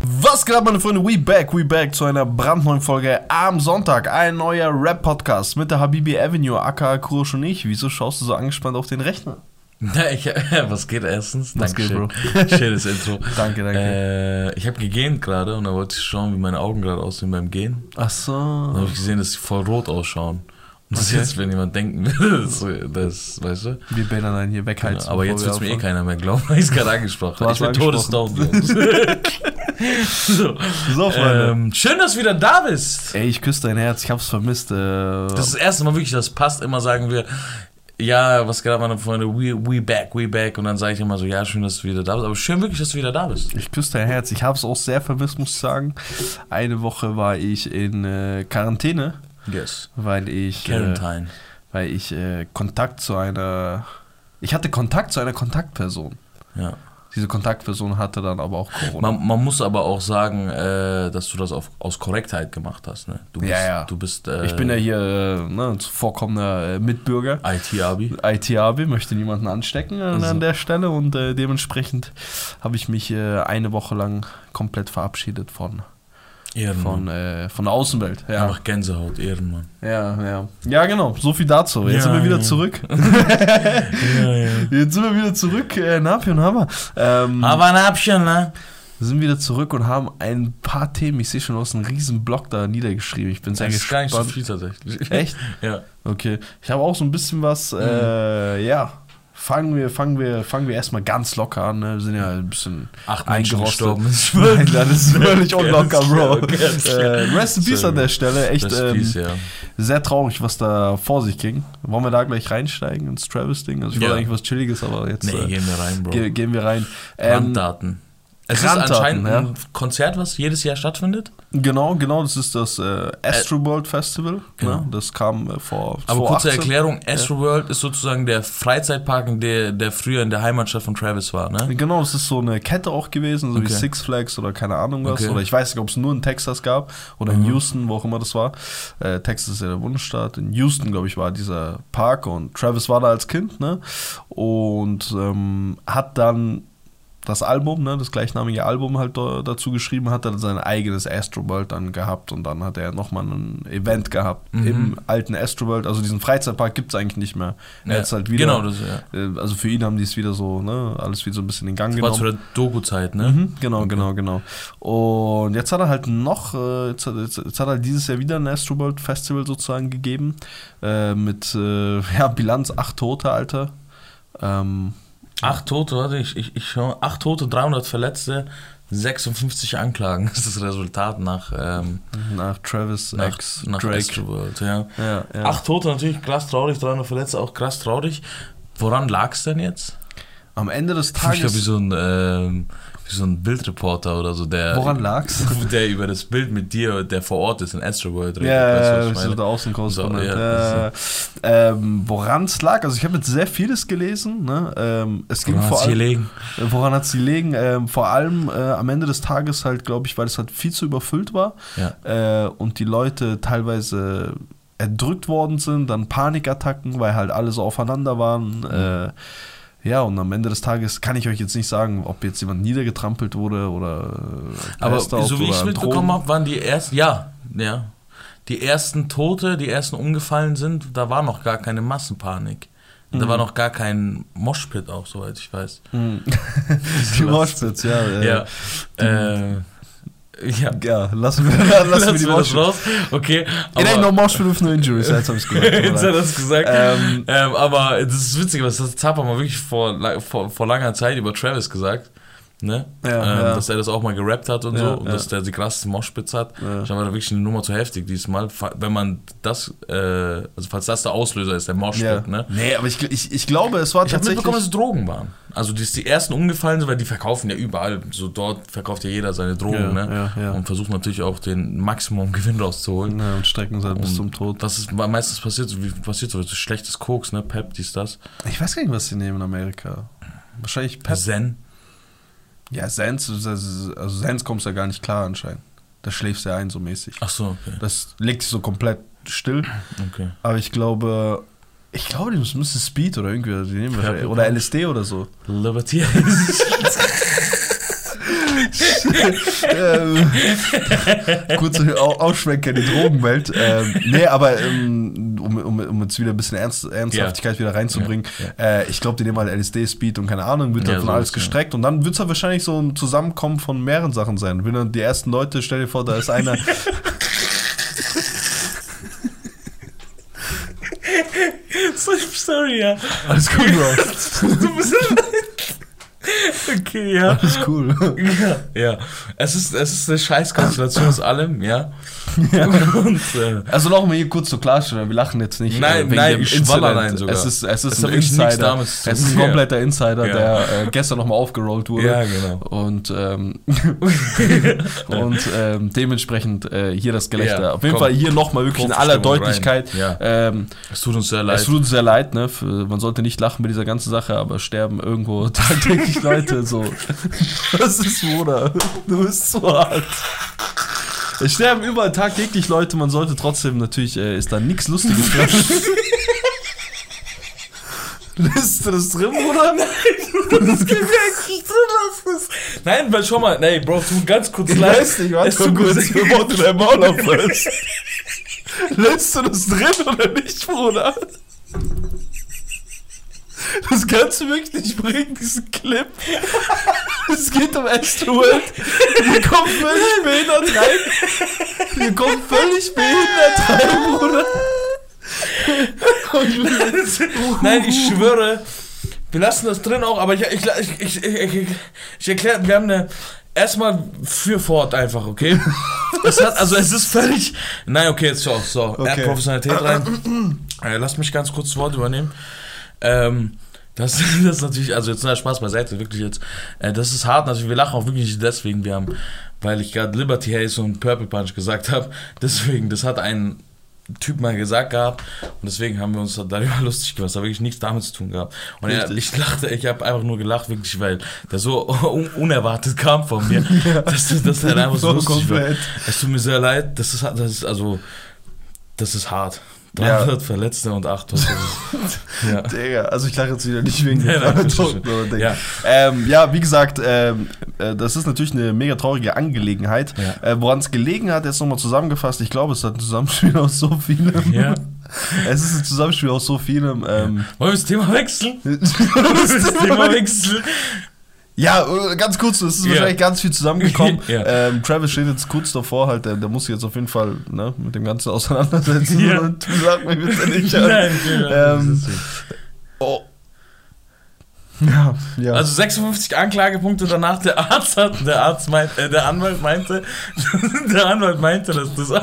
Was geht ab, meine Freunde? We back, we back zu einer brandneuen Folge am Sonntag. Ein neuer Rap-Podcast mit der Habibi Avenue, aka Kurosh und ich. Wieso schaust du so angespannt auf den Rechner? Na, ich, was geht erstens? Was geht, Bro? Schönes Intro. Danke, danke. Äh, ich habe gegähnt gerade und da wollte ich schauen, wie meine Augen gerade aussehen beim Gehen. Ach so. Dann habe ich gesehen, dass sie voll rot ausschauen. Das Okay. jetzt, wenn jemand denken will, das, weißt du? Wir Bänder dann hier wegheizen. Ja, aber jetzt wird wir mir eh keiner mehr glauben, weil ich es gerade angesprochen habe. Ich bin Jungs. so. So, Freunde. ähm, schön, dass du wieder da bist. Ey, ich küsse dein Herz, ich hab's vermisst. Äh, Das ist das erste Mal wirklich, das passt. Immer sagen wir, ja, was geht ab, meine Freunde, we, we back, we back. Und dann sage ich immer so, ja, schön, dass du wieder da bist. Aber schön wirklich, dass du wieder da bist. ich küsse dein Herz. Ich hab's auch sehr vermisst, muss ich sagen. Eine Woche war ich in äh, Quarantäne, Yes. weil ich. Äh, weil ich äh, Kontakt zu einer. Ich hatte Kontakt zu einer Kontaktperson. Ja. Diese Kontaktperson hatte dann aber auch Corona. Man, man muss aber auch sagen, äh, dass du das auf, aus Korrektheit gemacht hast. Ne? Du bist, Ja, ja. Du bist äh, ich bin ja hier äh, ne, ein zuvorkommender äh, Mitbürger. IT-Abi. IT-AB, möchte niemanden anstecken an, Also. an der Stelle und dementsprechend habe ich mich eine Woche lang komplett verabschiedet von, Ehrenmann. von, äh, von der Außenwelt. Ja. Einfach Gänsehaut, Ehrenmann. ja, ja. Ja, genau, so viel dazu. Jetzt Ja, sind wir wieder ja. zurück. Jetzt sind wir wieder zurück, äh, Napi und Hammer. Ähm, Aber Abchen, ne? Wir sind wieder zurück und haben ein paar Themen. Ich sehe schon, du hast einen riesen Block da niedergeschrieben. Ich bin sehr Das ist gar gespannt. nicht so viel tatsächlich. Echt? Ja. Okay. Ich habe auch so ein bisschen was. Äh, ja. Fangen wir, fangen wir, fangen wir erstmal ganz locker an. Ne? Wir sind ja ein bisschen Acht eingerostet. Nein, das ist völlig unlocker, Bro. Äh, Rest in Peace an der Stelle. Echt ähm, Peace, ja. sehr traurig, was da vor sich ging. Wollen wir da gleich reinsteigen ins Travis-Ding? Also ich wollte Ja. eigentlich was Chilliges, aber jetzt Nee, äh, gehen wir rein, Bro. ge gehen wir rein. Ähm, Randdaten. Es ist Randdaten, anscheinend ja. ein Konzert, was jedes Jahr stattfindet. Genau, genau, das ist das äh, Astroworld Festival. Genau. Ne? Das kam äh, vor Aber kurze 2018. Erklärung, Astroworld ist sozusagen der Freizeitpark, der, der früher in der Heimatstadt von Travis war, ne? Genau, es ist so eine Kette auch gewesen, so wie Okay. Six Flags oder keine Ahnung was. Okay. Oder ich weiß nicht, ob es nur in Texas gab oder in Houston, wo auch immer das war. Äh, Texas ist ja der Bundesstaat. In Houston, glaube ich, war dieser Park und Travis war da als Kind, ne? Und ähm, hat dann das Album, ne, das gleichnamige Album halt da, dazu geschrieben, hat dann sein eigenes Astroworld dann gehabt und dann hat er nochmal ein Event gehabt Mhm. im alten Astroworld. Also diesen Freizeitpark gibt es eigentlich nicht mehr. Er Ja, ist halt wieder, Genau, das ja. äh, also für ihn haben die es wieder so, ne, alles wieder so ein bisschen in Gang Das war genommen. zu der Doku-Zeit, ne? Mhm, genau, genau, genau. Und jetzt hat er halt noch, äh, jetzt, hat- jetzt, jetzt hat er dieses Jahr wieder ein Astroworld Festival sozusagen gegeben. Äh, mit, äh, ja, Bilanz acht Tote, Alter. Ähm, Acht Tote, warte, ich, ich, ich schau, acht Tote, 300 Verletzte, 56 Anklagen. Das ist das Resultat nach, ähm, nach Travis nach, X nach Drake. Astroworld, ja. Ja, ja. Acht Tote natürlich krass traurig, 300 Verletzte auch krass traurig. Woran lag es denn jetzt? Am Ende des Ich Tages. wie so ein, ähm, wie so ein Bildreporter oder so, der, woran lag's? der über das Bild mit dir, der vor Ort ist in Astroworld redet. Ja, Weißt du, ja, so der Außenkorrespondent. So, ja, äh, ähm, woran es lag? Also ich habe jetzt sehr vieles gelesen. Ne? Ähm, es ging Woran vor allem, liegen? Woran hat es gelegen? Ähm, vor allem äh, am Ende des Tages halt, glaube ich, weil es halt viel zu überfüllt war Ja. äh, und die Leute teilweise erdrückt worden sind, dann Panikattacken, weil halt alle so aufeinander waren. Äh, ja, und am Ende des Tages kann ich euch jetzt nicht sagen, ob jetzt jemand niedergetrampelt wurde oder äh, Aber so wie ich es mitbekommen habe, waren die ersten, ja, ja, die ersten Tote, die ersten umgefallen sind, da war noch gar keine Massenpanik. Da Mhm. war noch gar kein Moshpit auch, soweit ich weiß. Mhm. die Moshpits, ja. Äh, Ja. Äh, ja. ja, lassen wir, lassen wir die wir das Moshpits. raus. Okay. It ain't no Moshpit with no injuries, jetzt hab ich's gesagt. Jetzt hat er es gesagt. Ähm, Ähm, aber das ist witzig, was das Zappa mal wirklich vor, vor, vor langer Zeit über Travis gesagt. Ne? Ja, ähm, ja. Dass er das auch mal gerappt hat und Ja, so. Und dass der die krasseste Moshpits hat. Ja. Ich war da wirklich eine Nummer zu heftig diesmal. Wenn man das, äh, also falls das der Auslöser ist, der Moshpit, ne? Nee, aber ich, ich, ich glaube, es war Ich habe tatsächlich. mitbekommen, dass es Drogen waren. Also die, die ersten umgefallen sind, weil die verkaufen ja überall. So dort verkauft ja jeder seine Drogen, ne? Und versucht natürlich auch den Maximum Gewinn rauszuholen. ja, und strecken sie halt bis zum Tod. Was ist meistens passiert? Wie passiert so? Das ist schlechtes Koks, ne? Pep, dies, das. Ich weiß gar nicht, was sie nehmen in Amerika. Wahrscheinlich Pep. Zen. Ja, Sens, also Sens kommst ja gar nicht klar anscheinend. Da schläfst du ja ein so mäßig. Ach so, okay. Das legt sich so komplett still. okay. Aber ich glaube, Ich glaube, die müsste Speed oder irgendwie, die nehmen oder LSD oder so. Liberty. ähm, kurze Au- Ausschwenker in die Drogenwelt. Ähm, nee, aber ähm, um, um, um jetzt wieder ein bisschen Ernst, Ernsthaftigkeit wieder reinzubringen, Äh, ich glaube, die nehmen halt LSD, Speed und keine Ahnung, wird Ja, dann sowas, alles ja. gestreckt und dann wird es halt wahrscheinlich so ein Zusammenkommen von mehreren Sachen sein. Wenn dann die ersten Leute, stell dir vor, da ist einer. Sorry, ja. Alles cool, Bro. Du bist Okay, ja. Alles cool. Ja, ja. Es ist, es ist eine Scheißkonstellation aus allem, ja. Und, äh, Also nochmal hier kurz zur Klarstellung, wir lachen jetzt nicht. Nein, äh, wegen nein, dem ich rein sogar. Es ist, es ist Es ein Insider. Es ist ein kompletter Insider, Ja. der äh, gestern nochmal aufgerollt wurde. ja, genau. Und, ähm, und ähm, dementsprechend äh, hier das Gelächter. Ja, Auf jeden komm. Fall hier nochmal wirklich in aller Deutlichkeit. Ja. Ähm, Es tut uns sehr es leid. tut uns sehr leid, ne? Für, man sollte nicht lachen bei dieser ganzen Sache, aber sterben irgendwo tagtäglich Leute. So. Was ist, Bruder? Du bist so hart. Es sterben überall tagtäglich Leute, man sollte trotzdem natürlich, äh, ist da nichts Lustiges dran. Lässt du das drin, Bruder? Nein, weil schau mal, nee, Bro, tu ganz kurz Ich leid. weiß nicht, warte Es tut kurz, mir bevor du dein Maul aufhörst. Lässt du das drin oder nicht, Bruder? Das kannst du wirklich nicht bringen, diesen Clip. Es geht um Astro-World. Wir kommen völlig behindert rein. Wir kommen völlig behindert rein, Bruder. Nein, ich schwöre, wir lassen das drin auch, aber ich, ich, ich, ich, ich, erkläre, wir haben eine. Erstmal für Ford einfach, okay? Es hat, also es ist völlig. Nein, okay, jetzt so, so. Okay. Professionalität rein. Äh, Lass mich ganz kurz das Wort übernehmen. Ähm, das, das ist natürlich, also jetzt na, Spaß beiseite, wirklich jetzt. Äh, das ist hart, natürlich, wir lachen auch wirklich nicht deswegen, wir haben, weil ich gerade Liberty Haze und Purple Punch gesagt habe. Deswegen, das hat ein Typ mal gesagt gehabt und deswegen haben wir uns darüber lustig gemacht. Das hat wirklich nichts damit zu tun gehabt. Und er, ich lachte, ich habe einfach nur gelacht, wirklich, weil der so un unerwartet kam von mir, dass, dass er einfach so lustig war. Es tut mir sehr leid, das ist, das ist also, das ist hart. Ja. 300 Verletzte und 800. ja. Digga, also ich lache jetzt wieder nicht wegen Nein, nein, Toten, ja. Ähm, ja, wie gesagt, ähm, äh, das ist natürlich eine mega traurige Angelegenheit. Ja. Äh, Woran es gelegen hat, jetzt nochmal zusammengefasst, ich glaube, es hat ein Zusammenspiel aus so vielem. Ja. Es ist ein Zusammenspiel aus so vielem. Ähm, Wollen wir das Thema wechseln? Wollen ja, wir das Thema wechseln? Äh, ganz kurz, es ist Ja. wahrscheinlich ganz viel zusammengekommen. Ja. ähm, Travis steht jetzt kurz davor, halt, der, der muss sich jetzt auf jeden Fall ne, mit dem Ganzen auseinandersetzen. Ja. Und sag mir bitte nicht. Nein, Ähm, Oh. Ja, ja. Also 56 Anklagepunkte danach, der Arzt hat, der Arzt meint, äh, der Anwalt meinte, der Anwalt meinte, dass das,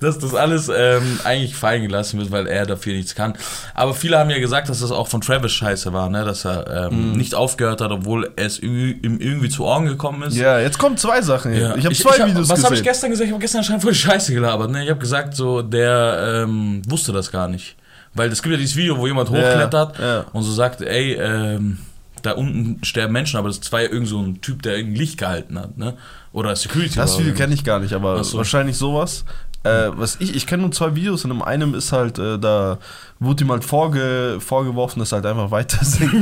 dass das alles ähm, eigentlich fallen gelassen wird, weil er dafür nichts kann. Aber viele haben ja gesagt, dass das auch von Travis scheiße war, ne? dass er ähm, nicht aufgehört hat, obwohl es ihm irgendwie zu Ohren gekommen ist. ja, jetzt kommen zwei Sachen hier. Ja. Ich habe zwei hab- Videos Was habe ich gestern gesagt? Ich habe gestern anscheinend voll Scheiße gelabert. Ne? Ich habe gesagt, so der ähm, wusste das gar nicht. Weil es gibt ja dieses Video, wo jemand hochklettert ja. und so sagt, ey, ähm, da unten sterben Menschen, aber das war ja irgend so ein Typ, der irgendein Licht gehalten hat, ne? Oder Security. Das Video kenne ich gar nicht, aber so. wahrscheinlich sowas. Äh, was ich, ich kenne nur zwei Videos und in einem ist halt, äh, da wurde ihm halt vorge, vorgeworfen, dass er halt einfach weiter singt.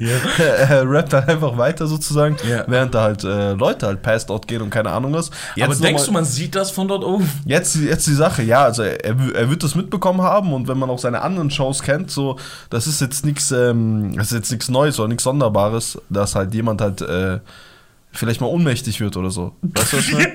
Ja. er rappt halt einfach weiter sozusagen, Ja. während da halt äh, Leute halt passed out gehen und keine Ahnung was. aber noch denkst mal- du, man sieht das von dort oben? Jetzt, jetzt die Sache, ja, also er, er wird das mitbekommen haben und wenn man auch seine anderen Shows kennt, so, das ist jetzt nichts, ähm, das ist jetzt nichts Neues oder nichts Sonderbares, dass halt jemand halt äh, vielleicht mal ohnmächtig wird oder so. Weißt du, was ich meine?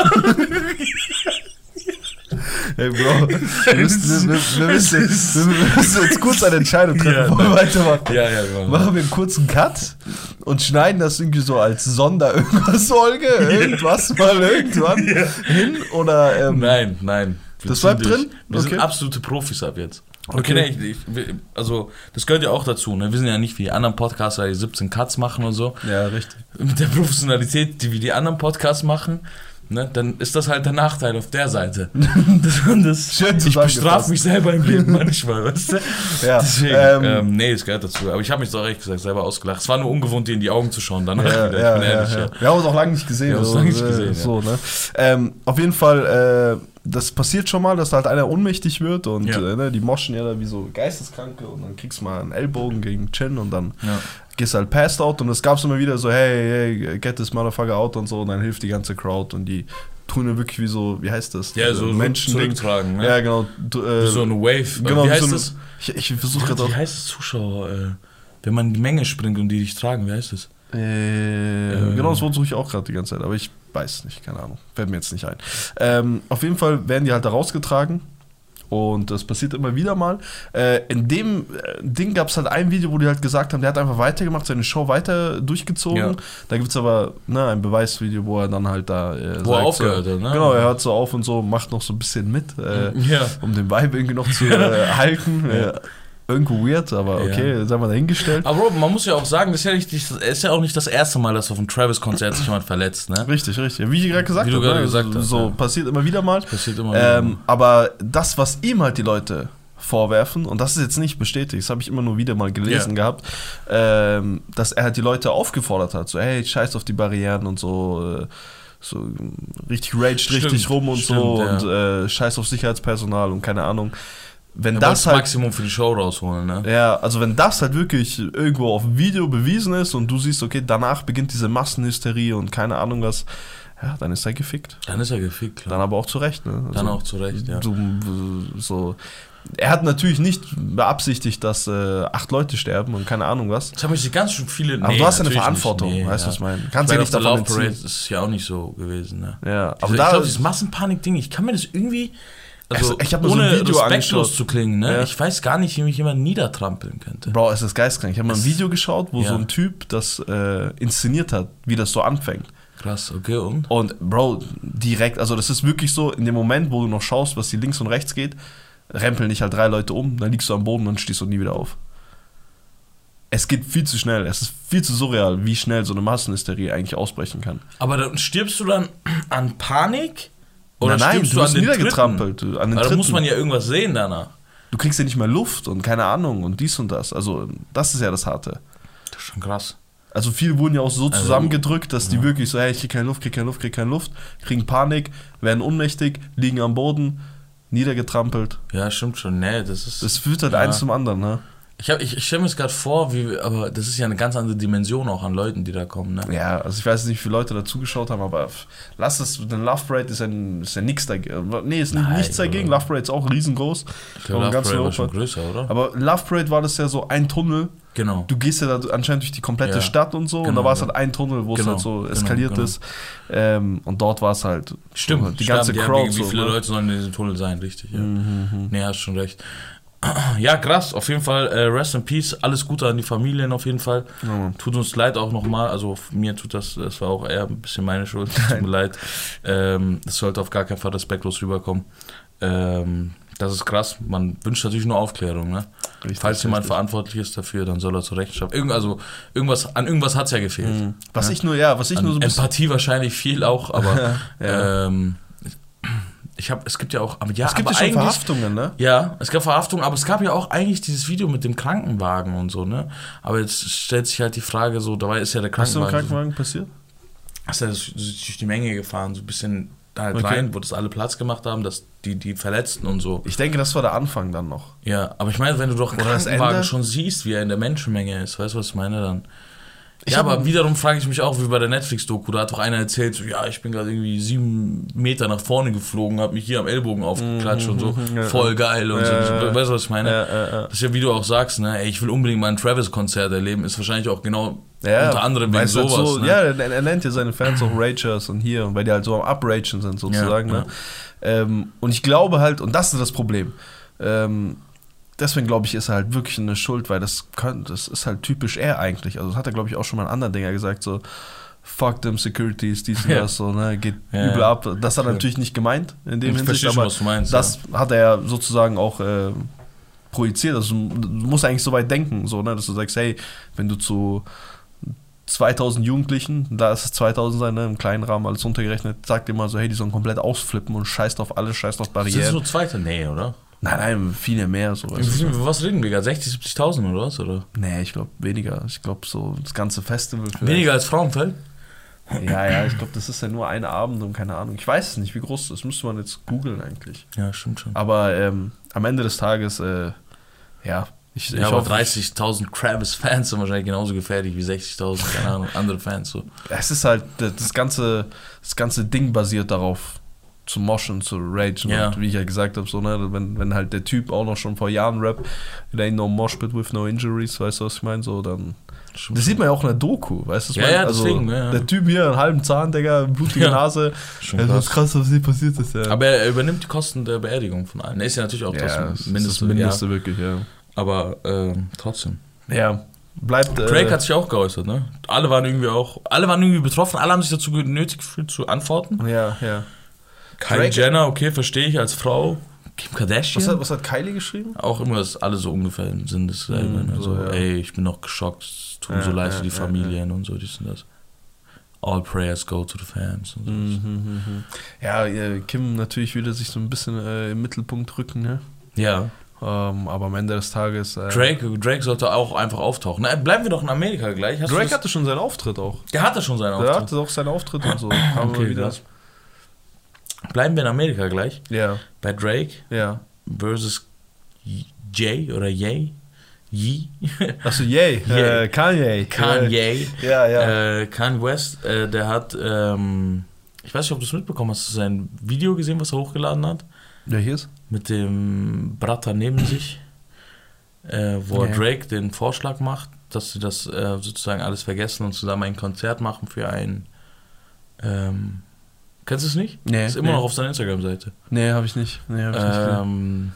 Hey Bro, wir müssen, wir, wir, wir, müssen, wir, wir müssen jetzt kurz eine Entscheidung treffen, Ja, bevor wir weitermachen. Ja, ja, genau. Machen wir einen kurzen Cut und schneiden das irgendwie so als Sonder-Irgendwas-Folge, irgendwas mal irgendwann hin oder ähm, Nein, nein. Wir Das bleibt drin? Wir Okay. sind absolute Profis ab jetzt. Okay. Okay, nee, ich, ich, wir- also das gehört ja auch dazu. Ne? Wir sind ja nicht wie die anderen Podcaster, die 17 Cuts machen und so. Ja, richtig. Mit der Professionalität, die wir die anderen Podcasts machen, ne, dann ist das halt der Nachteil auf der Seite. Das, das, Schön ich bestrafe mich selber im Leben manchmal, weißt du? Ja, Deswegen, ähm, ähm, nee, es gehört dazu. Aber ich habe mich doch ehrlich gesagt selber ausgelacht. Es war nur ungewohnt, dir in die Augen zu schauen. Danach Ja, wieder, ja, ich bin ja, ehrlich. ja. Wir haben uns auch lange nicht gesehen. Wir haben uns so, lange nicht gesehen. So, ne? ähm, auf jeden Fall, äh, das passiert schon mal, dass da halt einer ohnmächtig wird und Ja. äh, ne, die moschen ja da wie so Geisteskranke und dann kriegst du mal einen Ellbogen gegen Chin und dann Ja. gehst du halt passed out und es gab's immer wieder so, hey, hey, get this motherfucker out und so und dann hilft die ganze Crowd und die tun ja wirklich wie so, wie heißt das? Ja, so Menschen zurücktragen, ne? Ja, genau. Äh, so eine Wave. genau, wie heißt so eine- das? Ich, ich versuche gerade auch. Wie heißt das Zuschauer? Äh, wenn man in die Menge springt und die dich tragen, wie heißt das? Äh, genau, das Wort suche ich auch gerade die ganze Zeit, aber ich weiß nicht, keine Ahnung. Fällt mir jetzt nicht ein. Ähm, auf jeden Fall werden die halt da rausgetragen. Und das passiert immer wieder mal. Äh, in dem äh, Ding gab es halt ein Video, wo die halt gesagt haben, der hat einfach weitergemacht, seine Show weiter durchgezogen. Ja. Da gibt es aber ne, ein Beweisvideo, wo er dann halt da. Äh, Wo er sagt aufgehört so, hat, ne? Genau, er hört so auf und so, macht noch so ein bisschen mit, äh, Ja. um den Vibe irgendwie noch zu äh, halten. Äh, irgendwo weird, aber okay, Ja. das haben wir dahingestellt. Aber Bro, man muss ja auch sagen, das ist ja, nicht, das ist ja auch nicht das erste Mal, dass auf einem Travis-Konzert sich jemand verletzt, ne? Richtig, richtig. Wie ich gerade gesagt habe, ne? gesagt so, hast, so ja. passiert immer wieder mal. Passiert immer Ähm, wieder. aber das, was ihm halt die Leute vorwerfen, und das ist jetzt nicht bestätigt, das habe ich immer nur wieder mal gelesen Ja. gehabt, ähm, dass er halt die Leute aufgefordert hat, so, hey, scheiß auf die Barrieren und so, äh, so richtig raged Stimmt, richtig rum und stimmt, so ja. und äh, scheiß auf Sicherheitspersonal und keine Ahnung. Wenn Er das halt Maximum für die Show rausholen, ne? ja, also wenn das halt wirklich irgendwo auf Video bewiesen ist und du siehst, okay, danach beginnt diese Massenhysterie und keine Ahnung was, ja, dann ist er gefickt. Dann ist er gefickt, klar. Dann aber auch zu Recht, ne? Dann Also, auch zu Recht, ja. Du, so. Er hat natürlich nicht beabsichtigt, dass äh, acht Leute sterben und keine Ahnung was. Das haben sich ganz schön viele. Aber du hast ja eine Verantwortung, nicht. weißt du, was ich meine? Kannst ich ja meine, nicht davon Love Parade ist ja auch nicht so gewesen, ne? Ja, Aber ich da glaube, dieses Massenpanik-Ding, ich kann mir das irgendwie. Also, ich hab mir so ein Video respektlos angeschaut. zu klingen, ne? Ja. Ich weiß gar nicht, wie mich jemand niedertrampeln könnte. Bro, es ist geistkrank. Ich habe mal ein Video geschaut, wo Ja. so ein Typ das äh, inszeniert hat, wie das so anfängt. Krass, okay, und? Und Bro, direkt, also das ist wirklich so, in dem Moment, wo du noch schaust, was hier links und rechts geht, rempeln dich halt drei Leute um, dann liegst du am Boden und stehst du nie wieder auf. Es geht viel zu schnell, es ist viel zu surreal, wie schnell so eine Massenhysterie eigentlich ausbrechen kann. Aber dann stirbst du dann an Panik? Oder nein, stirbst du wirst niedergetrampelt. Du, an den da muss man ja irgendwas sehen danach. du kriegst ja nicht mehr Luft und keine Ahnung und dies und das. Also, das ist ja das Harte. Das ist schon krass. Also viele wurden ja auch so Also, zusammengedrückt, dass die ja. wirklich so, hey, ich krieg keine Luft, krieg keine Luft, krieg keine Luft, kriegen Panik, werden ohnmächtig, liegen am Boden, niedergetrampelt. Ja, stimmt schon. Nee, das ist. Das führt halt Ja. eins zum anderen, ne? Ich hab, ich, ich stelle mir das gerade vor, wie, aber das ist ja eine ganz andere Dimension auch an Leuten, die da kommen, ne? Ja, also ich weiß nicht, wie viele Leute da zugeschaut haben, aber lass es, denn Love Parade ist ja, ist ja nichts dagegen. Nee, ist Nein, nichts dagegen. Love Parade ist auch riesengroß. Ich glaube, Love Parade war schon größer, oder? Aber Love Parade war das ja so ein Tunnel. genau. Du gehst ja da anscheinend durch die komplette Ja. Stadt und so. und Genau, da war es ja. halt ein Tunnel, wo Genau, es halt so genau, eskaliert genau. ist. Ähm, und dort war es halt Stimmt, so, die ganze stimmt, ja, Crowd. Wie, wie so, viele ne? Leute sollen in diesem Tunnel sein, richtig, ja. Mhm. Nee, hast schon recht. Ja, krass, auf jeden Fall, äh, rest in peace, alles Gute an die Familien auf jeden Fall. Ja. Tut uns leid auch nochmal, also mir tut das, das war auch eher ein bisschen meine Schuld, tut mir leid. Ähm, das sollte auf gar keinen Fall respektlos rüberkommen. Ähm, das ist krass, man wünscht natürlich nur Aufklärung, ne? Richtig, Falls jemand richtig. verantwortlich ist dafür, dann soll er zur Rechenschaft. Irgend, also irgendwas, an irgendwas hat es ja gefehlt. Mhm. Was Ja. ich nur, ja, was ich An nur so ein bisschen. Empathie wahrscheinlich viel auch, aber Ja. ähm, ich habe, es gibt ja auch, aber ja, es gibt aber ja schon Verhaftungen, ne? Ja, es gab Verhaftung, aber es gab ja auch eigentlich dieses Video mit dem Krankenwagen und so, ne? Aber jetzt stellt sich halt die Frage so, dabei ist ja der Was ist im Krankenwagen, Krankenwagen passiert? so, ist ja so durch die Menge gefahren, so ein bisschen halt Okay. rein, wo das alle Platz gemacht haben, dass die, die Verletzten und so. Ich denke, das war der Anfang dann noch. Ja, aber ich meine, wenn du doch einen Oder Krankenwagen schon siehst, wie er in der Menschenmenge ist, weißt du, was ich meine dann? Ich ja, aber wiederum frage ich mich auch, wie bei der Netflix-Doku, da hat doch einer erzählt, so, ja, ich bin gerade irgendwie sieben Meter nach vorne geflogen, habe mich hier am Ellbogen aufgeklatscht und so, Mhm, ja. voll geil und Ja, so. ja. Weißt du, was ich meine? Ja, ja, ja. Das ist ja, wie du auch sagst, ne, ey, ich will unbedingt mal ein Travis-Konzert erleben, ist wahrscheinlich auch genau unter anderem wegen sowas. So, ne? Ja, er, nennt ja seine Fans auch Ragers und hier, weil die halt so am Upragen sind sozusagen. Ne? Ähm, und ich glaube halt, und das ist das Problem, ähm, deswegen glaube ich, ist er halt wirklich eine Schuld, weil das, kann, das ist halt typisch er eigentlich. Also das hat er, glaube ich, auch schon mal in anderen Dinger gesagt, so fuck them securities, dies und Ja. das, so, ne, geht Ja, übel ja. ab. Das hat er natürlich nicht gemeint in dem Ich Hinsicht, verstehe schon, aber was du meinst. das hat er ja sozusagen auch äh, projiziert. Also du musst eigentlich so weit denken, so, ne, dass du sagst, hey, wenn du zu 2000 Jugendlichen, da ist es 2000 sein, ne, im kleinen Rahmen alles untergerechnet, sagt immer so, hey, die sollen komplett ausflippen und scheißt auf alles, scheißt auf ja. Sind es Barrieren. so zweite? Nee, oder? Nein, nein, viele mehr. So, Was reden wir gerade? 60, 70.000 oder was? Oder? Nee, ich glaube weniger. Ich glaube so das ganze Festival. vielleicht. Weniger als Frauenfeld? Ja, ja, ich glaube, das ist ja nur ein Abend und keine Ahnung. Ich weiß es nicht, wie groß das ist. Müsste man jetzt googeln eigentlich. Ja, stimmt schon. Aber ähm, am Ende des Tages, äh, ja, ich, Ja, ich aber hoffe, 30.000 Travis-Fans sind wahrscheinlich genauso gefährlich wie 60.000, keine Ahnung, andere Fans. So. es ist halt, das ganze, das ganze Ding basiert darauf, zu moschen, zu ragen. Ja. Und wie ich ja gesagt habe, so, ne, wenn, wenn halt der Typ auch noch schon vor Jahren rappt, it ain't no mosh pit with no injuries, weißt du, was ich meine? So, dann. Das sieht man ja auch in der Doku, weißt du, was Ja, meine? ja, deswegen, ja. Der Typ hier, einen halben Zahn, Digga, blutige Ja. Nase. Schon das krass. ist krass, was hier passiert ist, ja. Aber er übernimmt die Kosten der Beerdigung von allen. Er ist ja natürlich auch ja, das ist das Mindeste, Mindeste Ja, wirklich, ja. aber ähm, trotzdem. Ja, bleibt. äh, Drake hat sich auch geäußert, ne? Alle waren irgendwie auch, alle waren irgendwie betroffen, alle haben sich dazu genötigt gefühlt zu antworten. Ja, ja. Kylie Drake- Jenner, okay, verstehe ich als Frau. Kim Kardashian. Was hat, was hat Kylie geschrieben? auch immer, dass alle so ungefähr sind dasselbe. Mhm, ne? so, so, ja. ey, ich bin noch geschockt, es tut mir Ja, so leid ja, für die ja, Familien und so, dies und das. All prayers go to the fans. Und so. Mhm, Ja, äh, Kim natürlich wieder sich so ein bisschen äh, im Mittelpunkt rücken, ne? Ja. Ähm, aber am Ende des Tages. Äh, Drake, Drake sollte auch einfach auftauchen. Na, bleiben wir doch in Amerika gleich. Hast Drake das- hatte schon seinen Auftritt auch. der hatte schon seinen Der Auftritt. hatte auch seinen Auftritt und so. Kam Okay, immer wieder. krass. Bleiben wir in Amerika gleich. Ja, Bei Drake ja. versus Jay oder Ye. Ye. Achso, yay. Yay. Äh, Kanye. Kanye. Ja, ja. Äh, Kanye West, äh, der hat, ähm, ich weiß nicht, ob du es mitbekommen hast, hast du sein Video gesehen, was er hochgeladen hat? Ja, hier ist. Mit dem Bratter neben sich, äh, wo Nee. Drake den Vorschlag macht, dass sie das äh, sozusagen alles vergessen und zusammen ein Konzert machen für ein. Ähm, kennst du es nicht? Nee. ist immer nee. noch auf seiner Instagram-Seite. Nee, hab ich nicht. Nee, hab ich nicht. Ähm,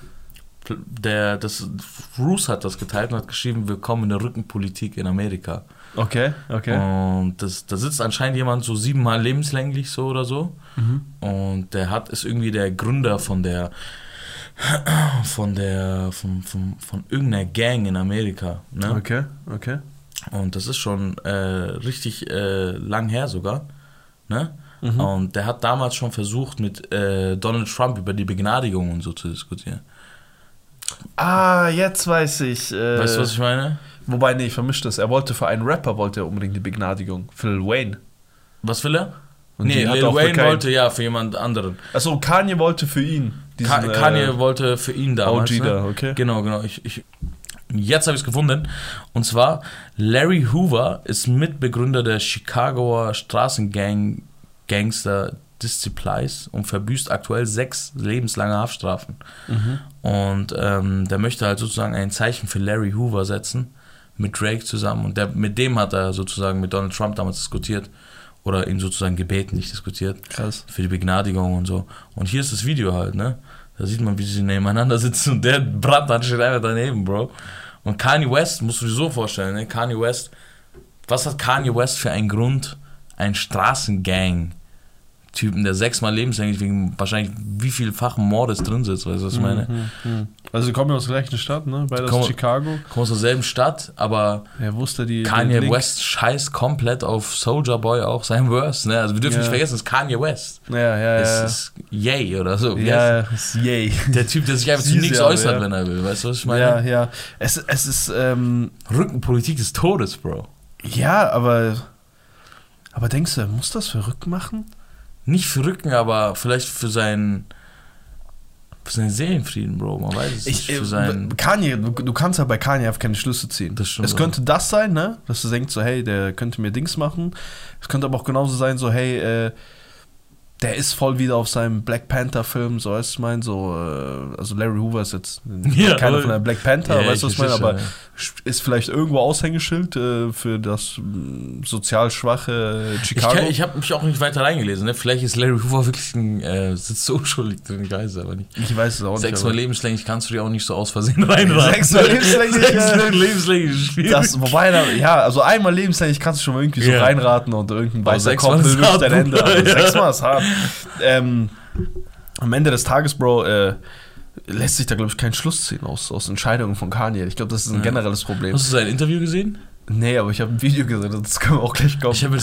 der, das, Bruce hat das geteilt und hat geschrieben, willkommen in der Rückenpolitik in Amerika. Okay, okay. Und das, da sitzt anscheinend jemand so siebenmal lebenslänglich so oder so. Mhm. Und der hat ist irgendwie der Gründer von der von der von, von, von irgendeiner Gang in Amerika. Ne? Okay, okay. Und das ist schon äh, richtig äh, lang her sogar. Ne? Mhm. Und der hat damals schon versucht, mit äh, Donald Trump über die Begnadigung und so zu diskutieren. Ah, jetzt weiß ich. Äh, weißt du, was ich meine? Wobei, nee, ich vermische das. Er wollte für einen Rapper wollte er unbedingt die Begnadigung. Für Lil Wayne. Was will er? Und nee, Lil Wayne wollte ja für jemand anderen. Achso, Kanye wollte für ihn. Ka diesen, Kanye äh, wollte für ihn damals. OG ne? da, okay. Genau, genau. Ich, ich, jetzt habe ich es gefunden. Und zwar, Larry Hoover ist Mitbegründer der Chicagoer Straßengang Gangster Disciplines und verbüßt aktuell sechs lebenslange Haftstrafen. Mhm. Und ähm, der möchte halt sozusagen ein Zeichen für Larry Hoover setzen mit Drake zusammen. Und der, mit dem hat er sozusagen mit Donald Trump damals diskutiert. Oder ihn sozusagen gebeten, nicht diskutiert Krass. für die Begnadigung und so. Und hier ist das Video halt, ne? Da sieht man, wie sie nebeneinander sitzen und der Bratan steht einfach daneben, Bro. Und Kanye West, musst du dir so vorstellen, ne? Kanye West, was hat Kanye West für einen Grund, ein Straßengang-Typen, der sechsmal lebenslänglich wegen wahrscheinlich wie vielfachen Mordes drin sitzt, weißt du, was ich meine? Mhm, mhm. Also, sie kommen ja aus der gleichen Stadt, ne? Beide Kommen- aus Chicago. Kommt aus derselben Stadt, aber Er wusste die. Kanye. West scheißt komplett auf Soldier Boy auch sein Verse, ne? Also wir dürfen Ja. nicht vergessen, es ist Kanye West. Ja, ja, ja. Es ja. ist Yay oder so. ja, ist yay. Der Typ, der sich einfach zu nichts ja, äußert, ja. wenn er will. Weißt du, was ich meine? Ja, ja. Es, es ist, ähm, Rückenpolitik des Todes, Bro. ja, aber. Aber denkst du, er muss das verrückt machen? Nicht für Rücken, aber vielleicht für seinen. Für seinen Seelenfrieden, Bro. Man weiß es nicht. Ich, Für äh, seinen. Kanye, du, du kannst ja bei Kanye einfach keine Schlüsse ziehen. Das stimmt es könnte das sein, ne? Dass du denkst so, hey, der könnte mir Dings machen. Es könnte aber auch genauso sein, so, hey, äh, der ist voll wieder auf seinem Black Panther Film, so weißt du, ich meine, so, äh, also Larry Hoover ist jetzt Ja, keiner aber- von der Black Panther, Ja, weißt du, was ich ich meine, aber ist vielleicht irgendwo Aushängeschild äh, für das mh, sozial schwache Ich, Chicago. kenn- ich habe mich auch nicht weiter reingelesen. Ne? Vielleicht ist Larry Hoover wirklich ein. Äh, sitzt so unschuldig drin, ich weiß aber nicht. Ich weiß es auch nicht. Sechsmal aber- lebenslänglich kannst du dir auch nicht so aus Versehen reinraten. Sechsmal lebenslänglich, Sechsmal lebenslänglich. Das, wobei, ja, also einmal lebenslänglich kannst du schon mal irgendwie so reinraten und irgendein Aber weißer Kopf dein Ende. Bruder, Also. Sechsmal ist hart. Ähm, am Ende des Tages, Bro, äh, lässt sich da, glaube ich, kein Schluss ziehen aus, aus Entscheidungen von Kanye. Ich glaube, das ist ein Ja. generelles Problem. Hast du sein Interview gesehen? Nee, aber ich habe ein Video gesehen, das können wir auch gleich kommen. Ich habe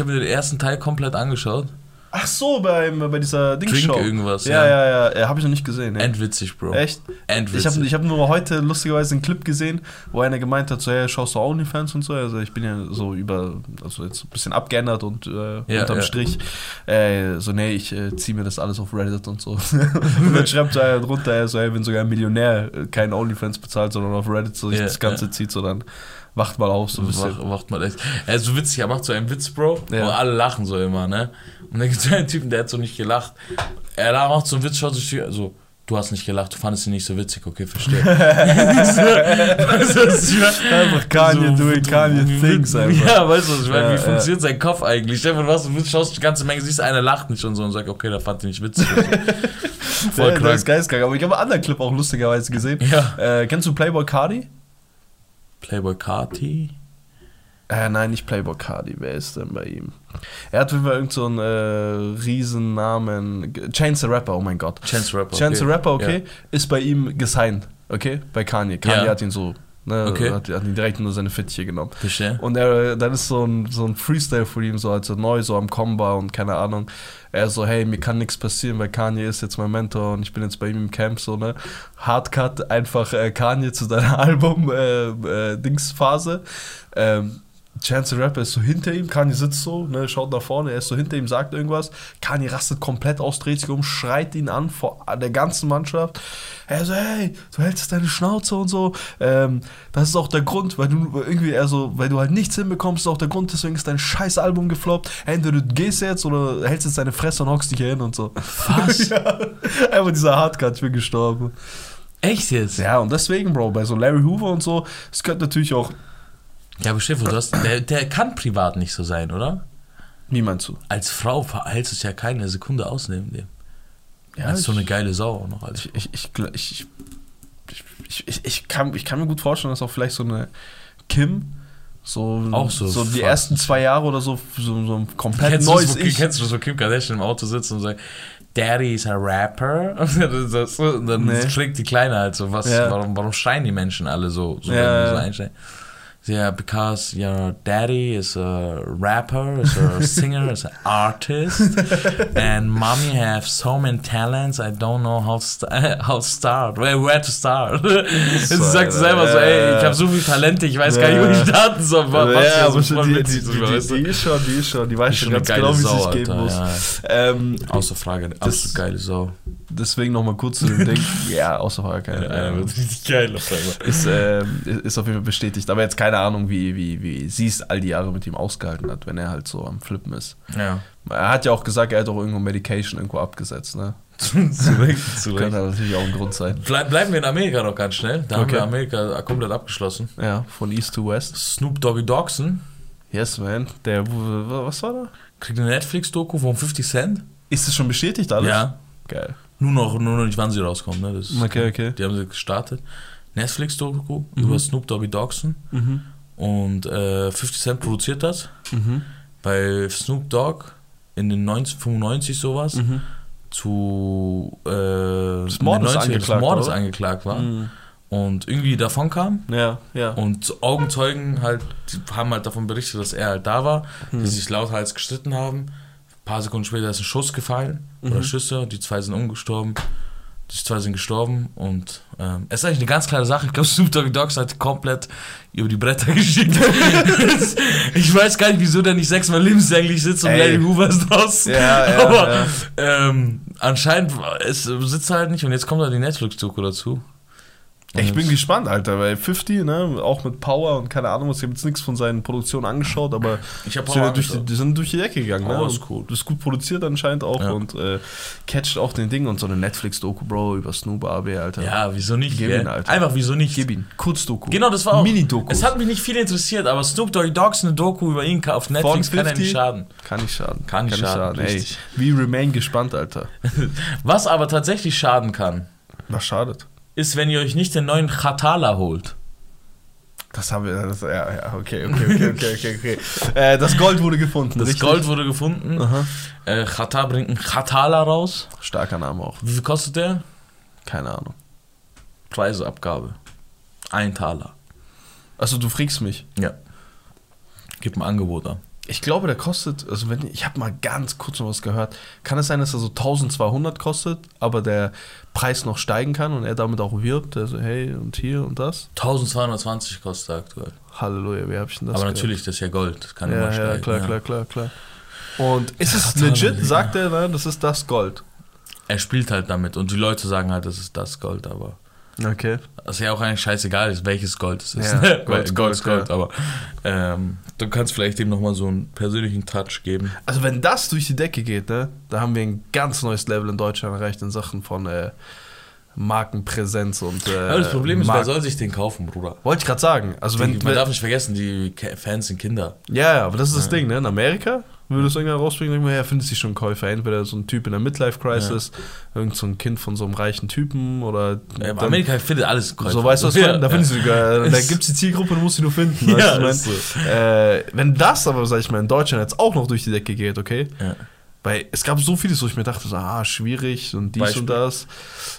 habe mir den ersten Teil komplett angeschaut. Ach so, beim, bei dieser Dingsshow. Drink irgendwas, Ja, ja. ja, ja. Habe ich noch nicht gesehen. Ja. Endwitzig, Bro. Echt? Endwitzig. Ich habe ich hab nur heute lustigerweise einen Clip gesehen, wo einer gemeint hat, so, hey, schaust du OnlyFans und so. Also ich bin ja so über, also jetzt ein bisschen abgeändert und äh, Ja, unterm ja. Strich, äh, so, nee, ich äh, ziehe mir das alles auf Reddit und so. und dann schreibt so einer drunter, er so, hey, wenn sogar ein Millionär äh, kein OnlyFans bezahlt, sondern auf Reddit so sich das Ganze zieht, so dann wacht mal auf, so ein bisschen. Wach, wacht mal echt. Er ist so witzig, er macht so einen Witz, Bro, Ja. wo alle lachen so immer, ne? Und dann gibt es einen Typen, der hat so nicht gelacht. Er macht so einen Witz, schaut sich so, du hast nicht gelacht, du fandest ihn nicht so witzig, okay, verstehe. so, was ich? Einfach Kanye doing Kanye things einfach. Ja, weißt du, was ich meine? Ja, Wie ja. funktioniert sein Kopf eigentlich? Vor, du hast einen Witz, schaust die ganze Menge, siehst einer lacht nicht und so und sagt, okay, der fand ihn nicht witzig. Und so. Voll der krank. ist geistkrank. Aber ich habe einen anderen Clip auch lustigerweise gesehen. Ja. Äh, kennst du Playboy Cardi? Playboy Carti. Äh, nein, nicht Playboy Cardi. Wer ist denn bei ihm? Er hat auf jeden Fall irgend so einen äh, Riesennamen. Chance the Rapper, oh mein Gott. Chance the Rapper. Chance the okay. Rapper, okay, ist bei ihm gesigned, okay? Bei Kanye. Kanye Ja. hat ihn so, ne, Okay. hat, hat ihn direkt nur seine Fittiche genommen. Verstehe. Und er, dann ist so ein, so ein Freestyle von ihm, so als er neu so am Kommen war und keine Ahnung. Er so, hey, mir kann nichts passieren, weil Kanye ist jetzt mein Mentor und ich bin jetzt bei ihm im Camp, so, ne? Hardcut, einfach äh, Kanye zu deiner Album-Dingsphase. ähm, Chance the Rapper ist so hinter ihm, Kanye sitzt so, ne, schaut nach vorne, er ist so hinter ihm, sagt irgendwas. Kanye rastet komplett aus, dreht sich um, schreit ihn an vor der ganzen Mannschaft. Er so, hey, du hältst jetzt deine Schnauze und so. Ähm, das ist auch der Grund, weil du irgendwie, er so, weil du halt nichts hinbekommst, ist auch der Grund, deswegen ist dein scheiß Album gefloppt. Entweder du gehst jetzt oder hältst jetzt deine Fresse und hockst dich hier hin und so. Was? ja, einfach dieser Hardcut, ich bin gestorben. Echt jetzt? Ja, und deswegen, Bro, bei so Larry Hoover und so, es könnte natürlich auch, Ja, aber Stefan, du hast, der, der kann privat nicht so sein, oder? meinst du? Als Frau verhältst du dich ja keine Sekunde aus neben dem. Ja, als so ich- eine geile Sau auch noch. Als Ich, ich, ich, ich, ich, ich, ich, kann, ich kann mir gut vorstellen, dass auch vielleicht so eine Kim so, Auch so so die ersten zwei Jahre oder so, so, so ein komplett kennst, du neues wo, Ich. kennst du wo Kim Kardashian im Auto sitzt und sagt, Daddy is a rapper? Und dann- so- Nee. schlägt die Kleine halt so, was, Ja. warum, warum schreien die Menschen alle so, so Ja, so einsteigen? Yeah, because your daddy is a rapper, is a singer, is an artist, and mommy have so many talents, I don't know how to, st how start, where, where to start. Sie sagt Alter, selber so, ey, ich habe so viele Talente, ich weiß gar nicht, wo ich starten soll. Ja, aber so voll die, die, die, die, ist schon, die ist schon, die weiß Ist schon schon ganz genau, wie es sich geben muss. Ähm, Außer Frage, absolut geile Sau. Deswegen nochmal kurz zu dem Ding. Ja, außer keine. Ja, ähm, richtig geil auf einmal. ist, ähm, ist auf jeden Fall bestätigt. Aber jetzt keine Ahnung, wie, wie, wie sie es all die Jahre mit ihm ausgehalten hat, wenn er halt so am Flippen ist. Ja. Er hat ja auch gesagt, er hat auch irgendwo Medication irgendwo abgesetzt, ne? zu Recht, zu Recht. Könnte natürlich auch ein Grund sein. Bleib, bleiben wir in Amerika noch ganz schnell. Da haben Okay. wir Amerika komplett abgeschlossen. Ja, von East to West. Snoop Doggy Dogson Yes, man. Der, was war da? kriegt eine Netflix-Doku von 50 Cent. Ist es schon bestätigt alles? Ja. Geil. Nur noch, nur noch nicht, wann sie rauskommt. Ne? Das Okay, okay. Die haben sie gestartet. Netflix-Doku Mhm. über Snoop Doggy Dogson. Mhm. Und äh, 50 Cent produziert das. Mhm. Weil Snoop Dogg in den 1995 sowas Mhm. zu äh, Des Mordes in den 90ern angeklagt, des Mordes angeklagt war Mhm. und irgendwie davon kam. Ja, ja. Und Augenzeugen halt, haben halt davon berichtet, dass er halt da war, Mhm. die sich lauthals gestritten haben. Ein paar Sekunden später ist ein Schuss gefallen Mhm. oder Schüsse, die zwei sind umgestorben. Die zwei sind gestorben und ähm, es ist eigentlich eine ganz kleine Sache. Ich glaube, Snoop Doggy Dogs hat komplett über die Bretter geschickt. ich weiß gar nicht, wieso der nicht sechsmal lebenslänglich sitzt und. Larry Hoover ist draußen. Ja, ja, Aber ja. Ähm, anscheinend es sitzt er halt nicht und jetzt kommt da die Netflix-Doku dazu. Und Ich bin gespannt, Alter, weil 50, ne, auch mit Power und keine Ahnung, was, ich habe jetzt nichts von seinen Produktionen angeschaut, aber Ich habe sind ja Power durch die, die sind durch die Decke gegangen, ne? Power ist cool. Das ist gut produziert anscheinend auch Ja. und äh, catcht auch den Ding und so eine Netflix-Doku, Bro, über Snoop AB, Alter. Ja, wieso nicht? Gib ihn, Alter. Einfach wieso nicht? Gib ihn. Kurzdoku. Genau, das war auch. Mini-Doku. Es hat mich nicht viel interessiert, aber Snoop Doggy Dogs eine Doku über ihn auf Netflix kann ja 50? nicht schaden. Kann nicht schaden. Kann nicht schaden, Ey, richtig. we remain gespannt, Alter. Was aber tatsächlich schaden kann, Was schadet? Ist, wenn ihr euch nicht den neuen Chatala holt. Das haben wir, das, ja, ja, okay, okay, okay, okay, okay, okay. Äh, das Gold wurde gefunden, Das richtig? Gold wurde gefunden. Aha. Äh, bringt einen Chatala raus. Starker Name auch. Wie viel kostet der? Keine Ahnung. Preiseabgabe. Ein Taler. Also du frickst mich. Ja. Gib ein Angebot an. Ich glaube, der kostet, also wenn ich habe mal ganz kurz noch was gehört, kann es sein, dass er so 1200 kostet, aber der Preis noch steigen kann und er damit auch wirbt, also hey und hier und das. 1220 kostet er aktuell. Halleluja, wie habe ich denn das Aber gehört? natürlich, das ist ja Gold. Das kann Ja, immer ja, steigen. klar, ja. klar, klar, klar. Und ist es Katana, legit, sagt er, ne, das ist das Gold. Er spielt halt damit und die Leute sagen halt, das ist das Gold, aber Okay. ist ja auch eigentlich scheißegal, ist, welches Gold es ist. Ja, ne? Gold Gold Gold, Gold, aber ähm, du kannst vielleicht dem nochmal so einen persönlichen Touch geben. Also wenn das durch die Decke geht, ne, da haben wir ein ganz neues Level in Deutschland erreicht in Sachen von äh, Markenpräsenz und äh, aber das Problem ist, wer Mark- soll sich den kaufen, Bruder? Wollte ich gerade sagen. Also wenn, die, man darf nicht vergessen, die Fans sind Kinder. ja, ja, aber das ist das Ding, ne? In Amerika würde es irgendwann rausbringen, denkt man, ja, findet sich schon Käufer. Entweder so ein Typ in der Midlife-Crisis, irgend so ein Kind von so einem reichen Typen oder Ähm, dann- Amerika findet alles Käufer. So, weißt du, was Ja? Da ja. findest du sogar, da gibt es die Zielgruppe, du musst sie nur finden. Weißt Ja, du, ist ich meine? äh, wenn das aber, sag ich mal, in Deutschland jetzt auch noch durch die Decke geht, okay? Ja. Weil es gab so vieles, wo ich mir dachte, so, ah, schwierig und dies Beispiel? und das.